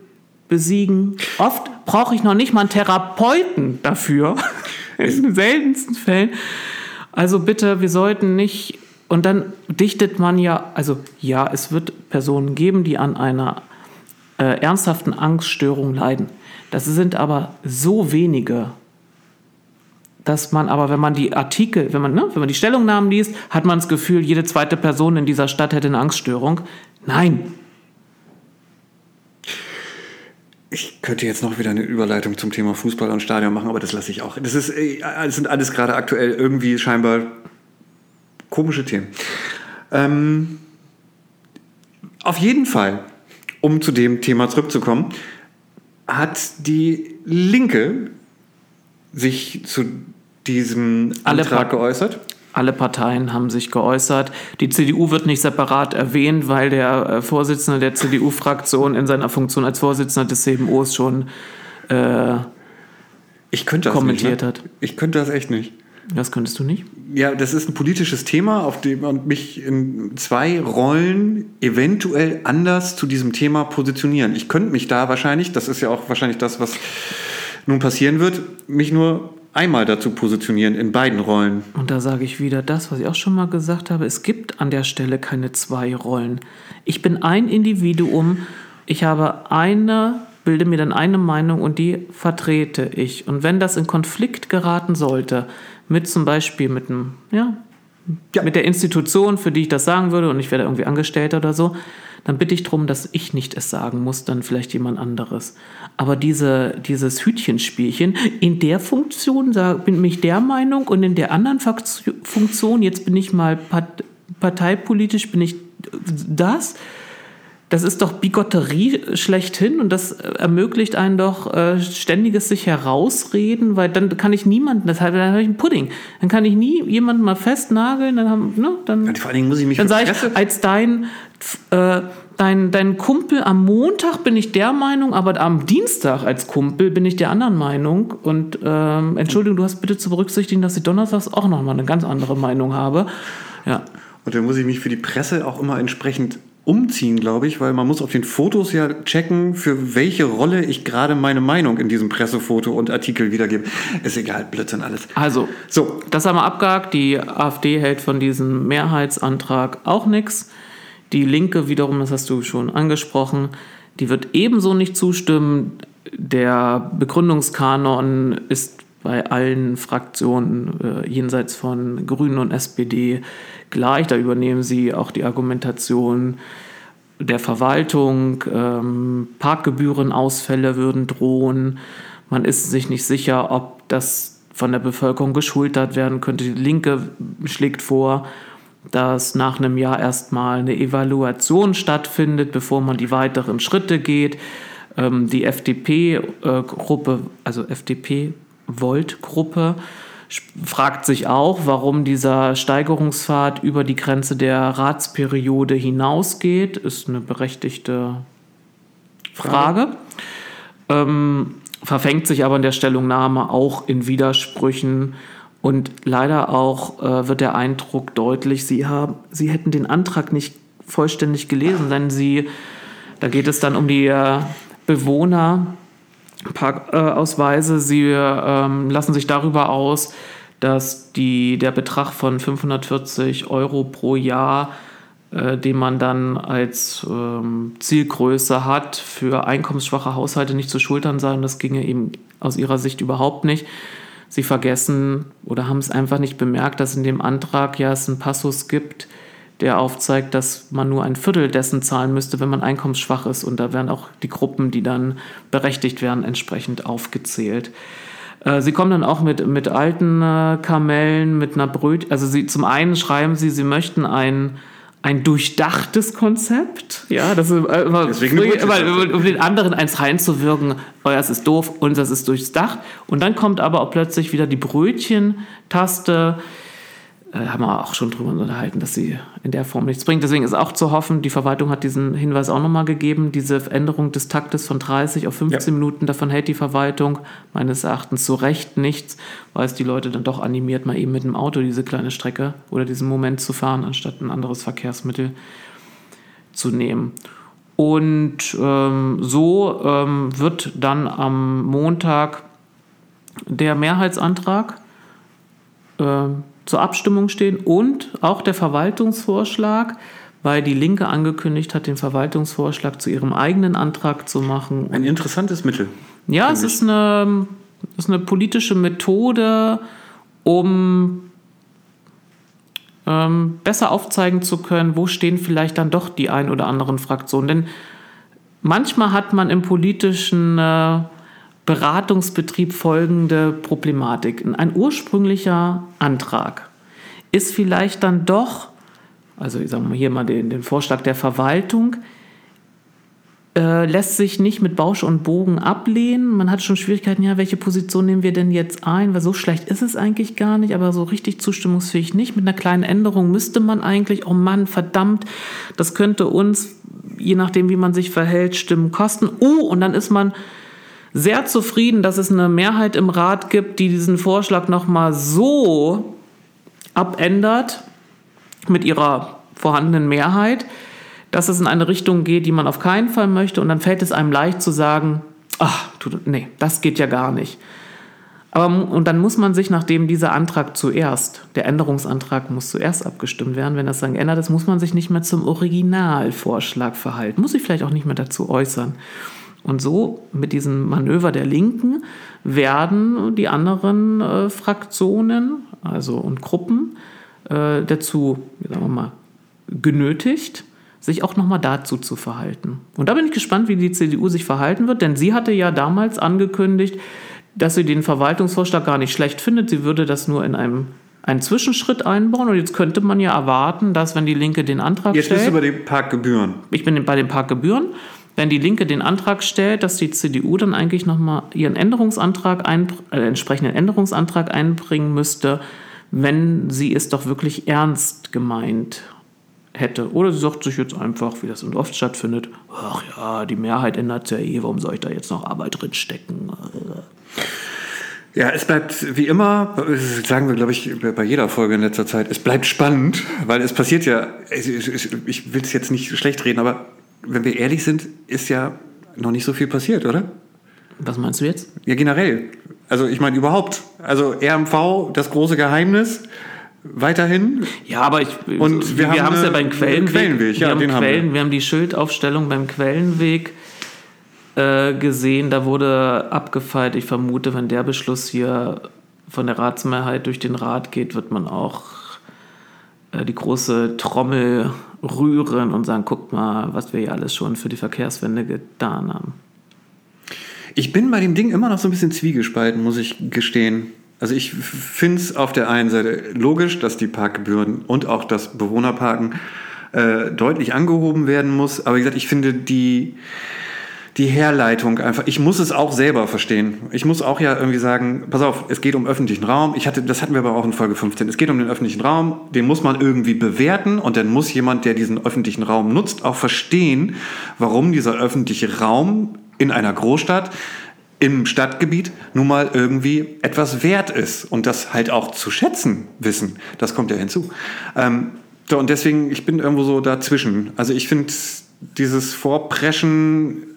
besiegen. Oft brauche ich noch nicht mal einen Therapeuten dafür. In den seltensten Fällen. Also bitte, wir sollten nicht. Und dann dichtet man ja, also ja, es wird Personen geben, die an einer äh, ernsthaften Angststörung leiden. Das sind aber so wenige, dass man aber, wenn man die Artikel, wenn man, ne, wenn man die Stellungnahmen liest, hat man das Gefühl, jede zweite Person in dieser Stadt hätte eine Angststörung. Nein. Ich könnte jetzt noch wieder eine Überleitung zum Thema Fußball und Stadion machen, aber das lasse ich auch. Das, ist, äh, das sind alles gerade aktuell irgendwie scheinbar komische Themen. Ähm, auf jeden Fall, um zu dem Thema zurückzukommen, hat die Linke sich zu diesem Alle Antrag geäußert. Alle Parteien haben sich geäußert. Die CDU wird nicht separat erwähnt, weil der äh, Vorsitzende der CDU-Fraktion in seiner Funktion als Vorsitzender des CMOs schon äh, Ich könnte das kommentiert nicht, ne? hat. Ich könnte das echt nicht. Das könntest du nicht? Ja, das ist ein politisches Thema, auf dem man mich in zwei Rollen eventuell anders zu diesem Thema positionieren. Ich könnte mich da wahrscheinlich, das ist ja auch wahrscheinlich das, was nun passieren wird, mich nur einmal dazu positionieren in beiden Rollen. Und da sage ich wieder das, was ich auch schon mal gesagt habe. Es gibt an der Stelle keine zwei Rollen. Ich bin ein Individuum. Ich habe eine, bilde mir dann eine Meinung und die vertrete ich. Und wenn das in Konflikt geraten sollte, mit zum Beispiel mit einem, ja, Ja. mit der Institution, für die ich das sagen würde, und ich werde irgendwie Angestellter oder so, dann bitte ich darum, dass ich nicht es sagen muss, dann vielleicht jemand anderes. Aber diese, dieses Hütchenspielchen, in der Funktion sag- bin ich der Meinung und in der anderen Funktion, jetzt bin ich mal part parteipolitisch, bin ich das. Das ist doch Bigotterie schlechthin und das ermöglicht einen doch äh, ständiges sich herausreden, weil dann kann ich niemanden, das heißt, dann habe ich einen Pudding. Dann kann ich nie jemanden mal festnageln, dann haben, ne, dann. Und vor allen Dingen muss ich mich Dann sage ich, als dein, äh, dein, dein Kumpel am Montag bin ich der Meinung, aber am Dienstag als Kumpel bin ich der anderen Meinung. Und ähm, Entschuldigung, du hast bitte zu berücksichtigen, dass ich donnerstags auch nochmal eine ganz andere Meinung habe. Ja. Und dann muss ich mich für die Presse auch immer entsprechend umziehen, glaube ich, weil man muss auf den Fotos ja checken, für welche Rolle ich gerade meine Meinung in diesem Pressefoto und Artikel wiedergebe. Ist egal, Blödsinn alles. Also, So, das haben wir abgehakt. Die AfD hält von diesem Mehrheitsantrag auch nichts. Die Linke wiederum, das hast du schon angesprochen, die wird ebenso nicht zustimmen. Der Begründungskanon ist bei allen Fraktionen äh, jenseits von Grünen und SPD gleich. Da übernehmen sie auch die Argumentation der Verwaltung. Ähm, Parkgebührenausfälle würden drohen. Man ist sich nicht sicher, ob das von der Bevölkerung geschultert werden könnte. Die Linke schlägt vor, dass nach einem Jahr erstmal eine Evaluation stattfindet, bevor man die weiteren Schritte geht. Ähm, die FDP-Gruppe, also FDP-Volt-Gruppe, fragt sich auch, warum dieser Steigerungspfad über die Grenze der Ratsperiode hinausgeht. Ist eine berechtigte Frage. Ähm, verfängt sich aber in der Stellungnahme auch in Widersprüchen und leider auch äh, wird der Eindruck deutlich, sie, haben, sie hätten den Antrag nicht vollständig gelesen, denn sie, da geht es dann um die äh, Bewohner. Parkausweise. Sie ähm, lassen sich darüber aus, dass die, der Betrag von 540 Euro pro Jahr, äh, den man dann als ähm, Zielgröße hat, für einkommensschwache Haushalte nicht zu schultern sei. Und das ginge eben aus ihrer Sicht überhaupt nicht. Sie vergessen oder haben es einfach nicht bemerkt, dass in dem Antrag ja es einen Passus gibt, der aufzeigt, dass man nur ein Viertel dessen zahlen müsste, wenn man einkommensschwach ist. Und da werden auch die Gruppen, die dann berechtigt werden, entsprechend aufgezählt. Äh, Sie kommen dann auch mit, mit alten äh, Kamellen, mit einer Bröt. Also Sie, zum einen schreiben Sie, Sie möchten ein, ein durchdachtes Konzept. Ja, das ist äh, immer, Deswegen eine weil, um den anderen eins reinzuwirken, euers ist doof, unseres ist durchs Dach. Und dann kommt aber auch plötzlich wieder die Brötchen-Taste äh, haben wir auch schon drüber unterhalten, dass sie in der Form nichts bringt. Deswegen ist auch zu hoffen, die Verwaltung hat diesen Hinweis auch nochmal gegeben, diese Änderung des Taktes von 30 auf 15 Ja. Minuten, davon hält die Verwaltung meines Erachtens zu Recht nichts, weil es die Leute dann doch animiert, mal eben mit dem Auto diese kleine Strecke oder diesen Moment zu fahren, anstatt ein anderes Verkehrsmittel zu nehmen. Und ähm, so ähm, wird dann am Montag der Mehrheitsantrag äh, zur Abstimmung stehen und auch der Verwaltungsvorschlag, weil die Linke angekündigt hat, den Verwaltungsvorschlag zu ihrem eigenen Antrag zu machen. Ein interessantes Mittel. Ja, es ist eine, ist eine politische Methode, um ähm, besser aufzeigen zu können, wo stehen vielleicht dann doch die ein oder anderen Fraktionen. Denn manchmal hat man im politischen äh, Beratungsbetrieb folgende Problematik. Ein ursprünglicher Antrag ist vielleicht dann doch, also ich sage mal hier mal den, den Vorschlag der Verwaltung, äh, lässt sich nicht mit Bausch und Bogen ablehnen. Man hat schon Schwierigkeiten, ja, welche Position nehmen wir denn jetzt ein? Weil so schlecht ist es eigentlich gar nicht, aber so richtig zustimmungsfähig nicht. Mit einer kleinen Änderung müsste man eigentlich, oh Mann, verdammt, das könnte uns, je nachdem, wie man sich verhält, Stimmen kosten. Oh, und dann ist man sehr zufrieden, dass es eine Mehrheit im Rat gibt, die diesen Vorschlag nochmal so abändert mit ihrer vorhandenen Mehrheit, dass es in eine Richtung geht, die man auf keinen Fall möchte. Und dann fällt es einem leicht zu sagen, ach, nee, das geht ja gar nicht. Aber, und dann muss man sich, nachdem dieser Antrag zuerst, der Änderungsantrag muss zuerst abgestimmt werden, wenn das dann geändert ist, muss man sich nicht mehr zum Originalvorschlag verhalten, muss sich vielleicht auch nicht mehr dazu äußern. Und so mit diesem Manöver der Linken werden die anderen äh, Fraktionen also und Gruppen äh, dazu, sagen wir mal, genötigt, sich auch nochmal dazu zu verhalten. Und da bin ich gespannt, wie die CDU sich verhalten wird, denn sie hatte ja damals angekündigt, dass sie den Verwaltungsvorschlag gar nicht schlecht findet. Sie würde das nur in einem einen Zwischenschritt einbauen. Und jetzt könnte man ja erwarten, dass wenn die Linke den Antrag jetzt stellt. Jetzt bist du bei den Parkgebühren. Ich bin bei den Parkgebühren. Wenn die Linke den Antrag stellt, dass die CDU dann eigentlich nochmal ihren Änderungsantrag ein, äh, entsprechenden Änderungsantrag einbringen müsste, wenn sie es doch wirklich ernst gemeint hätte. Oder sie sagt sich jetzt einfach, wie das oft stattfindet, ach ja, die Mehrheit ändert ja eh, warum soll ich da jetzt noch Arbeit drin stecken? Ja, es bleibt wie immer, sagen wir, glaube ich, bei jeder Folge in letzter Zeit, es bleibt spannend, weil es passiert ja, ich will es jetzt nicht schlecht reden, aber wenn wir ehrlich sind, ist ja noch nicht so viel passiert, oder? Was meinst du jetzt? Ja, generell. Also ich meine überhaupt. Also RMV, das große Geheimnis, weiterhin. Ja, aber ich, und wir, wir haben es ja beim Quellenweg. Quellenweg ja, wir, haben den Quellen, haben wir. wir haben die Schildaufstellung beim Quellenweg äh, gesehen. Da wurde abgefeilt. Ich vermute, wenn der Beschluss hier von der Ratsmehrheit durch den Rat geht, wird man auch äh, die große Trommel rühren und sagen, guckt mal, was wir hier alles schon für die Verkehrswende getan haben. Ich bin bei dem Ding immer noch so ein bisschen zwiegespalten, muss ich gestehen. Also ich finde es auf der einen Seite logisch, dass die Parkgebühren und auch das Bewohnerparken äh, deutlich angehoben werden muss. Aber wie gesagt, ich finde die, die Herleitung einfach, ich muss es auch selber verstehen. Ich muss auch ja irgendwie sagen, pass auf, es geht um öffentlichen Raum. Ich hatte, das hatten wir aber auch in Folge 15. Es geht um den öffentlichen Raum, den muss man irgendwie bewerten und dann muss jemand, der diesen öffentlichen Raum nutzt, auch verstehen, warum dieser öffentliche Raum in einer Großstadt im Stadtgebiet nun mal irgendwie etwas wert ist und das halt auch zu schätzen wissen. Das kommt ja hinzu. Ähm, so, und deswegen, ich bin irgendwo so dazwischen. Also ich finde dieses Vorpreschen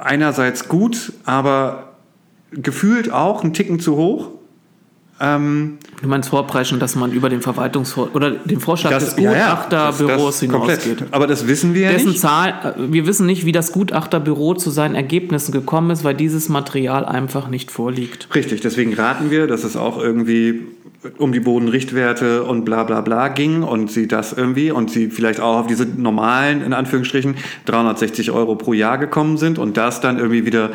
einerseits gut, aber gefühlt auch ein Ticken zu hoch. Ähm, du meinst Vorpreschen, dass man über den Verwaltungsvor oder den Vorschlag das, des Gutachterbüros ja, ja, hinausgeht. Aber das wissen wir ja Dessen nicht. Zahl, wir wissen nicht, wie das Gutachterbüro zu seinen Ergebnissen gekommen ist, weil dieses Material einfach nicht vorliegt. Richtig, deswegen raten wir, dass es auch irgendwie um die Bodenrichtwerte und bla bla bla ging und sie das irgendwie und sie vielleicht auch auf diese normalen, in Anführungsstrichen, 360 Euro pro Jahr gekommen sind und das dann irgendwie wieder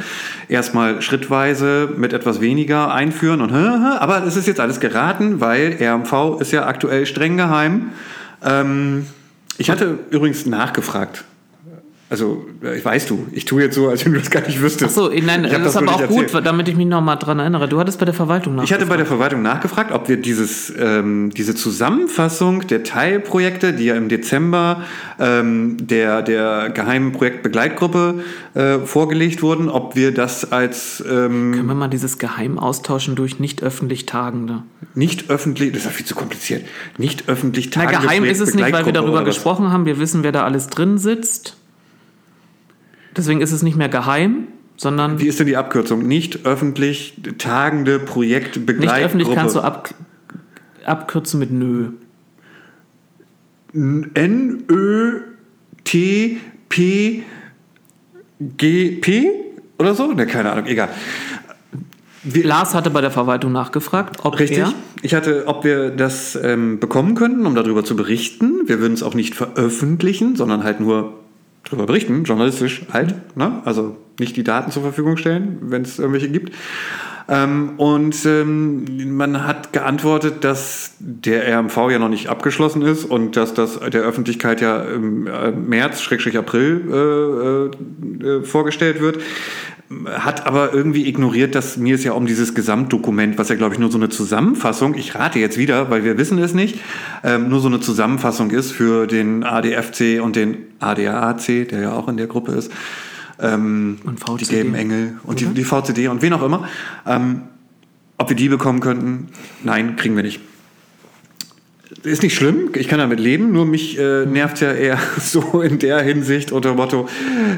erstmal schrittweise mit etwas weniger einführen und aber es ist jetzt alles geraten, weil RMV ist ja aktuell streng geheim. Ähm, ich hatte übrigens nachgefragt also, ich weißt du, ich tue jetzt so, als wenn du das gar nicht wüsstest. Ach so, nein, das, das ist aber auch erzählt. gut, damit ich mich nochmal dran erinnere. Du hattest bei der Verwaltung nachgefragt. Ich hatte bei der Verwaltung nachgefragt, ob wir dieses, ähm, diese Zusammenfassung der Teilprojekte, die ja im Dezember ähm, der, der geheimen Projektbegleitgruppe äh, vorgelegt wurden, ob wir das als... Ähm, Können wir mal dieses Geheim austauschen durch nicht öffentlich Tagende? Nicht öffentlich, das ist ja viel zu kompliziert. Nicht öffentlich Tagende. Na, geheim ist es nicht, weil wir darüber gesprochen haben. Wir wissen, wer da alles drin sitzt. Deswegen ist es nicht mehr geheim, sondern. Wie ist denn die Abkürzung? Nicht öffentlich tagende Projektbegleitgruppe. Nicht öffentlich kannst du ab. abkürzen mit Nö. N, Ö, T, P, G, P oder so? Ne, keine Ahnung, egal. Wir, Lars hatte bei der Verwaltung nachgefragt, ob Richtig. er Ich hatte, ob wir das ähm, bekommen könnten, um darüber zu berichten. Wir würden es auch nicht veröffentlichen, sondern halt nur darüber berichten, journalistisch halt. Ne? Also nicht die Daten zur Verfügung stellen, wenn es irgendwelche gibt. Ähm, und ähm, man hat geantwortet, dass der RMV ja noch nicht abgeschlossen ist und dass das der Öffentlichkeit ja im äh, März, Schrägstrich April äh, äh, vorgestellt wird hat aber irgendwie ignoriert, dass mir es ja um dieses Gesamtdokument, was ja glaube ich nur so eine Zusammenfassung, ich rate jetzt wieder, weil wir wissen es nicht, ähm, nur so eine Zusammenfassung ist für den ADFC und den ADAC, der ja auch in der Gruppe ist. Ähm, Und VCD. Die gelben Engel und die, die VCD und wen auch immer. Ähm, ob wir die bekommen könnten? Nein, kriegen wir nicht. Ist nicht schlimm, ich kann damit leben, nur mich äh, nervt ja eher so in der Hinsicht unter dem Motto,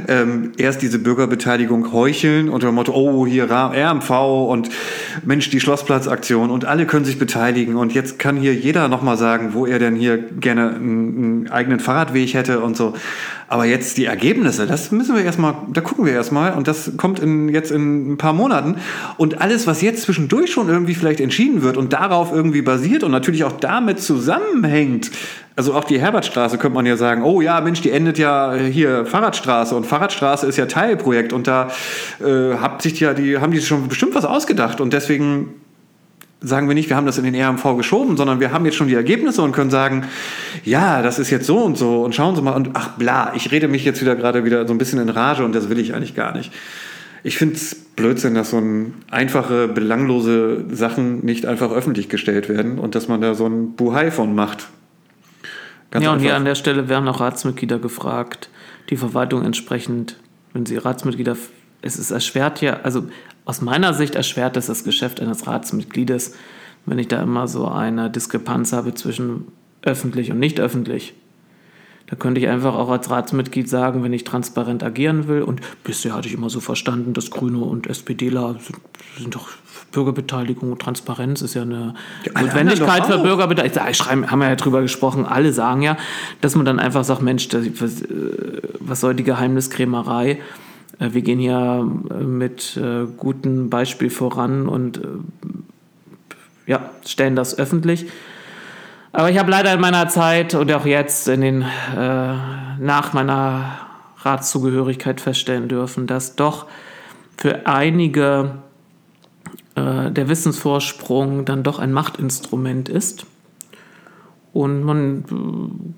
ähm, erst diese Bürgerbeteiligung heucheln unter dem Motto, oh, hier RMV und Mensch, die Schlossplatzaktion und alle können sich beteiligen und jetzt kann hier jeder nochmal sagen, wo er denn hier gerne einen, einen eigenen Fahrradweg hätte und so. Aber jetzt die Ergebnisse, das müssen wir erstmal, da gucken wir erstmal und das kommt in, jetzt in ein paar Monaten. Und alles, was jetzt zwischendurch schon irgendwie vielleicht entschieden wird und darauf irgendwie basiert und natürlich auch damit zusammenhängt, also auch die Herbertstraße könnte man ja sagen, oh ja, Mensch, die endet ja hier Fahrradstraße und Fahrradstraße ist ja Teilprojekt und da äh, habt sich ja die, haben die schon bestimmt was ausgedacht und deswegen sagen wir nicht, wir haben das in den RMV geschoben, sondern wir haben jetzt schon die Ergebnisse und können sagen, ja, das ist jetzt so und so und schauen Sie mal und ach bla, ich rede mich jetzt wieder gerade wieder so ein bisschen in Rage und das will ich eigentlich gar nicht. Ich finde es Blödsinn, dass so ein einfache, belanglose Sachen nicht einfach öffentlich gestellt werden und dass man da so ein Buhai von macht. Ganz ja, und hier einfach. an der Stelle werden auch Ratsmitglieder gefragt, die Verwaltung entsprechend, wenn sie Ratsmitglieder, es ist erschwert ja, also aus meiner Sicht erschwert es das Geschäft eines Ratsmitgliedes, wenn ich da immer so eine Diskrepanz habe zwischen öffentlich und nicht öffentlich. Da könnte ich einfach auch als Ratsmitglied sagen, wenn ich transparent agieren will, und bisher hatte ich immer so verstanden, dass Grüne und SPDler sind, sind doch Bürgerbeteiligung und Transparenz ist ja eine alle Notwendigkeit für. Bürgerbeteiligung. Da schreiben, haben wir ja drüber gesprochen, alle sagen ja, dass man dann einfach sagt, Mensch, äh, was soll die Geheimniskrämerei? Äh, Wir gehen hier äh, mit äh, gutem Beispiel voran und ja, stellen das öffentlich. Aber ich habe leider in meiner Zeit und auch jetzt in den, äh, nach meiner Ratszugehörigkeit feststellen dürfen, dass doch für einige äh, der Wissensvorsprung dann doch ein Machtinstrument ist und man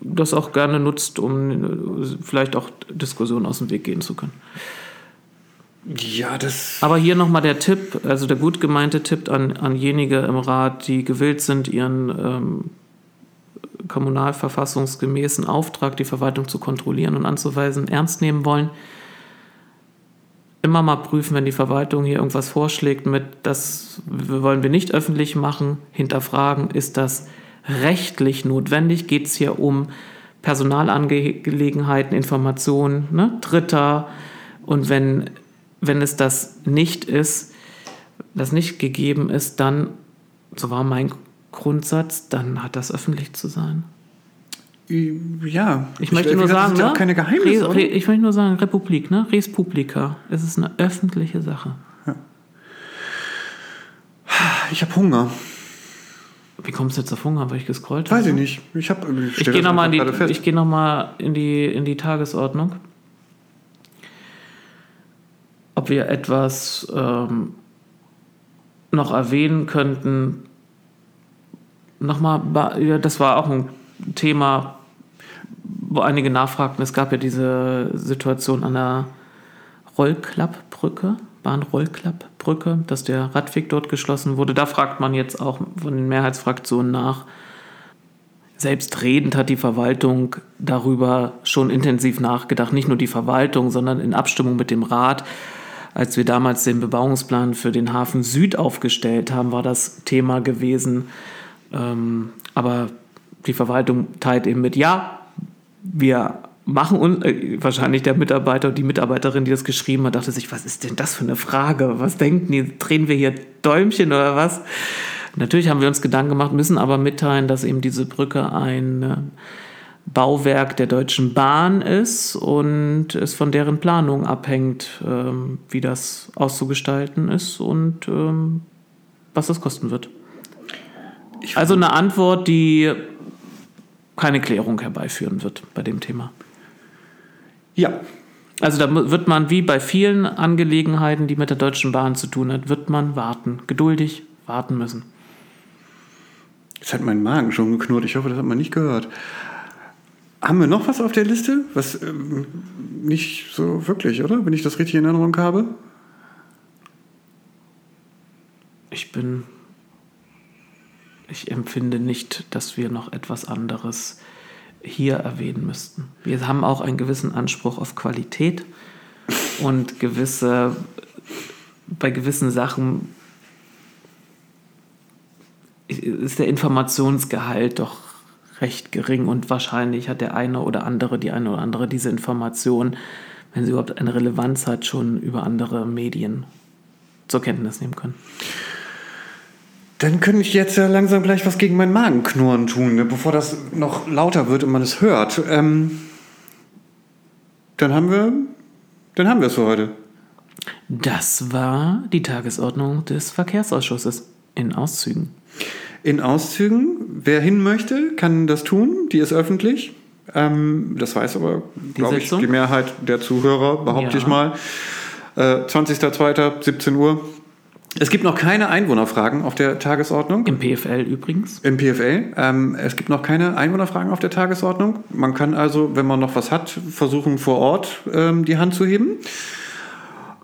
das auch gerne nutzt, um äh, vielleicht auch Diskussionen aus dem Weg gehen zu können. Ja, das. Aber hier nochmal der Tipp, also der gut gemeinte Tipp an, an jenige im Rat, die gewillt sind, ihren ähm, kommunalverfassungsgemäßen Auftrag, die Verwaltung zu kontrollieren und anzuweisen, ernst nehmen wollen. Immer mal prüfen, wenn die Verwaltung hier irgendwas vorschlägt mit, das wollen wir nicht öffentlich machen, hinterfragen, ist das rechtlich notwendig? Geht es hier um Personalangelegenheiten, Informationen, ne? Dritter? Und wenn wenn es das nicht ist, das nicht gegeben ist, dann, so war mein Grundsatz, dann hat das öffentlich zu sein. Ja, Ich möchte wie nur gesagt, sagen, ja ne? auch keine Geheimnisse. Re? Re, ich möchte nur sagen, Republik, ne? Res Publica. Es ist eine öffentliche Sache. Ich habe Hunger. Wie kommst du jetzt auf Hunger, weil ich gescrollt habe? Weiß ich nicht. Ich, hab, Ich stell gehe nochmal in, die- ich geh noch mal in, die, in die Tagesordnung. Ob wir etwas ähm, noch erwähnen könnten. Nochmal, ja, das war auch ein Thema, wo einige nachfragten. Es gab ja diese Situation an der Rollklappbrücke, Bahnrollklappbrücke, dass der Radweg dort geschlossen wurde. Da fragt man jetzt auch von den Mehrheitsfraktionen nach. Selbstredend hat die Verwaltung darüber schon intensiv nachgedacht. Nicht nur die Verwaltung, sondern in Abstimmung mit dem Rat. Als wir damals den Bebauungsplan für den Hafen Süd aufgestellt haben, war das Thema gewesen. Ähm, aber die Verwaltung teilt eben mit, ja, wir machen uns, äh, wahrscheinlich der Mitarbeiter und die Mitarbeiterin, die das geschrieben hat, dachte sich, was ist denn das für eine Frage? Was denken die? Drehen wir hier Däumchen oder was? Natürlich haben wir uns Gedanken gemacht, müssen aber mitteilen, dass eben diese Brücke ein äh, Bauwerk der Deutschen Bahn ist und es von deren Planung abhängt, ähm, wie das auszugestalten ist und ähm, was das kosten wird. Also eine Antwort, die keine Klärung herbeiführen wird bei dem Thema. Ja. Also da wird man, wie bei vielen Angelegenheiten, die mit der Deutschen Bahn zu tun hat, wird man warten, geduldig warten müssen. Jetzt hat mein Magen schon geknurrt. Ich hoffe, das hat man nicht gehört. Haben wir noch was auf der Liste? Was ähm, nicht so wirklich, oder? Wenn ich das richtig in Erinnerung habe? Ich bin. Ich empfinde nicht, dass wir noch etwas anderes hier erwähnen müssten. Wir haben auch einen gewissen Anspruch auf Qualität und gewisse. Bei gewissen Sachen ist der Informationsgehalt doch recht gering und wahrscheinlich hat der eine oder andere, die eine oder andere diese Information, wenn sie überhaupt eine Relevanz hat, schon über andere Medien zur Kenntnis nehmen können. Dann könnte ich jetzt ja langsam gleich was gegen meinen Magenknurren tun, ne? bevor das noch lauter wird und man es hört. Ähm, dann haben wir, dann haben wir es für heute. Das war die Tagesordnung des Verkehrsausschusses in Auszügen. In Auszügen. Wer hin möchte, kann das tun. Die ist öffentlich. Ähm, das weiß aber, glaube ich, die Mehrheit der Zuhörer, behaupte ja. ich mal. Äh, 20.02. Uhr. Es gibt noch keine Einwohnerfragen auf der Tagesordnung. Im PFL übrigens. Im PFL. Ähm, es gibt noch keine Einwohnerfragen auf der Tagesordnung. Man kann also, wenn man noch was hat, versuchen vor Ort ähm, die Hand zu heben.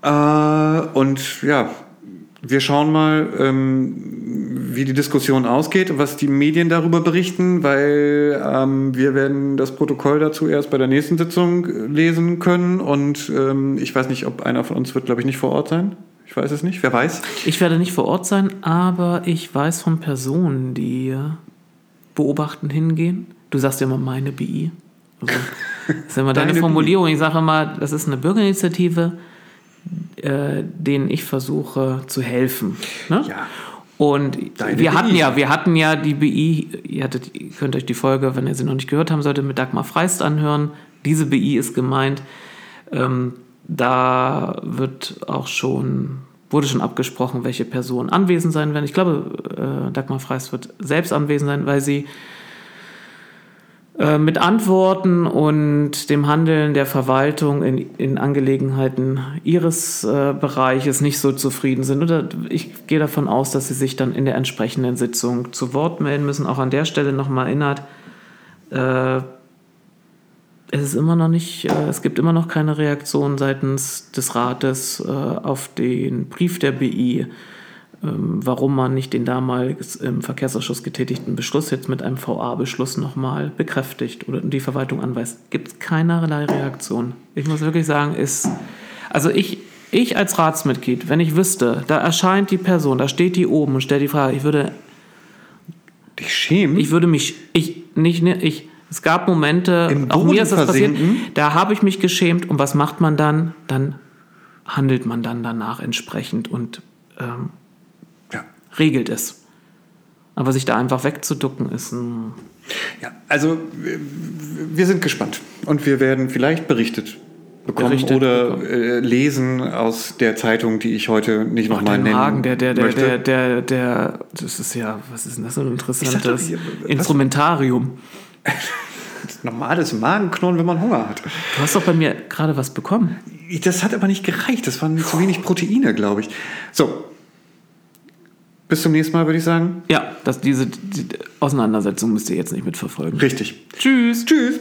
Äh, und ja, wir schauen mal, ähm, wie die Diskussion ausgeht, was die Medien darüber berichten, weil ähm, wir werden das Protokoll dazu erst bei der nächsten Sitzung lesen können und ähm, ich weiß nicht, ob einer von uns wird, glaube ich, nicht vor Ort sein. Ich weiß es nicht. Wer weiß? Ich werde nicht vor Ort sein, aber ich weiß von Personen, die beobachten hingehen. Du sagst ja immer meine BI. Also, das ist immer deine, deine Formulierung. BI. Ich sage immer, das ist eine Bürgerinitiative äh, denen ich versuche zu helfen. Ne? Ja. Und Deine wir hatten BI. ja, wir hatten ja die BI, ihr, hattet, ihr könnt euch die Folge, wenn ihr sie noch nicht gehört haben solltet, mit Dagmar Freist anhören. Diese BI ist gemeint. Ähm, da wird auch schon, wurde schon abgesprochen, welche Personen anwesend sein werden. Ich glaube, äh, Dagmar Freist wird selbst anwesend sein, weil sie äh, mit Antworten und dem Handeln der Verwaltung in, in Angelegenheiten ihres äh, Bereiches nicht so zufrieden sind. Oder ich gehe davon aus, dass sie sich dann in der entsprechenden Sitzung zu Wort melden müssen. Auch an der Stelle nochmal erinnert, es ist immer noch nicht, äh, es gibt immer noch keine Reaktion seitens des Rates äh, auf den Brief der BI ähm, warum man nicht den damals im Verkehrsausschuss getätigten Beschluss jetzt mit einem VA-Beschluss nochmal bekräftigt oder die Verwaltung anweist. Gibt es keinerlei Reaktion. Ich muss wirklich sagen, ist, also ich, ich als Ratsmitglied, wenn ich wüsste, da erscheint die Person, da steht die oben und stellt die Frage, ich würde. Dich schämen? Ich würde mich, ich, nicht, ich, es gab Momente, Im auch mir ist das passiert, da habe ich mich geschämt und was macht man dann? Dann handelt man dann danach entsprechend und ähm, regelt es. Aber sich da einfach wegzuducken ist ein. Ja, also wir sind gespannt und wir werden vielleicht berichtet bekommen berichtet oder bekommen. Äh, lesen aus der Zeitung, die ich heute nicht nochmal nennen Hagen, der, der, der, möchte. Der, der, der, das ist ja, was ist denn das so ein interessantes doch, Instrumentarium. Normales Magenknurren, wenn man Hunger hat. Du hast doch bei mir gerade was bekommen. Das hat aber nicht gereicht. Das waren zu wenig Proteine, glaube ich. So, bis zum nächsten Mal, würde ich sagen. Ja, dass diese die Auseinandersetzung müsst ihr jetzt nicht mitverfolgen. Richtig. Tschüss. Tschüss.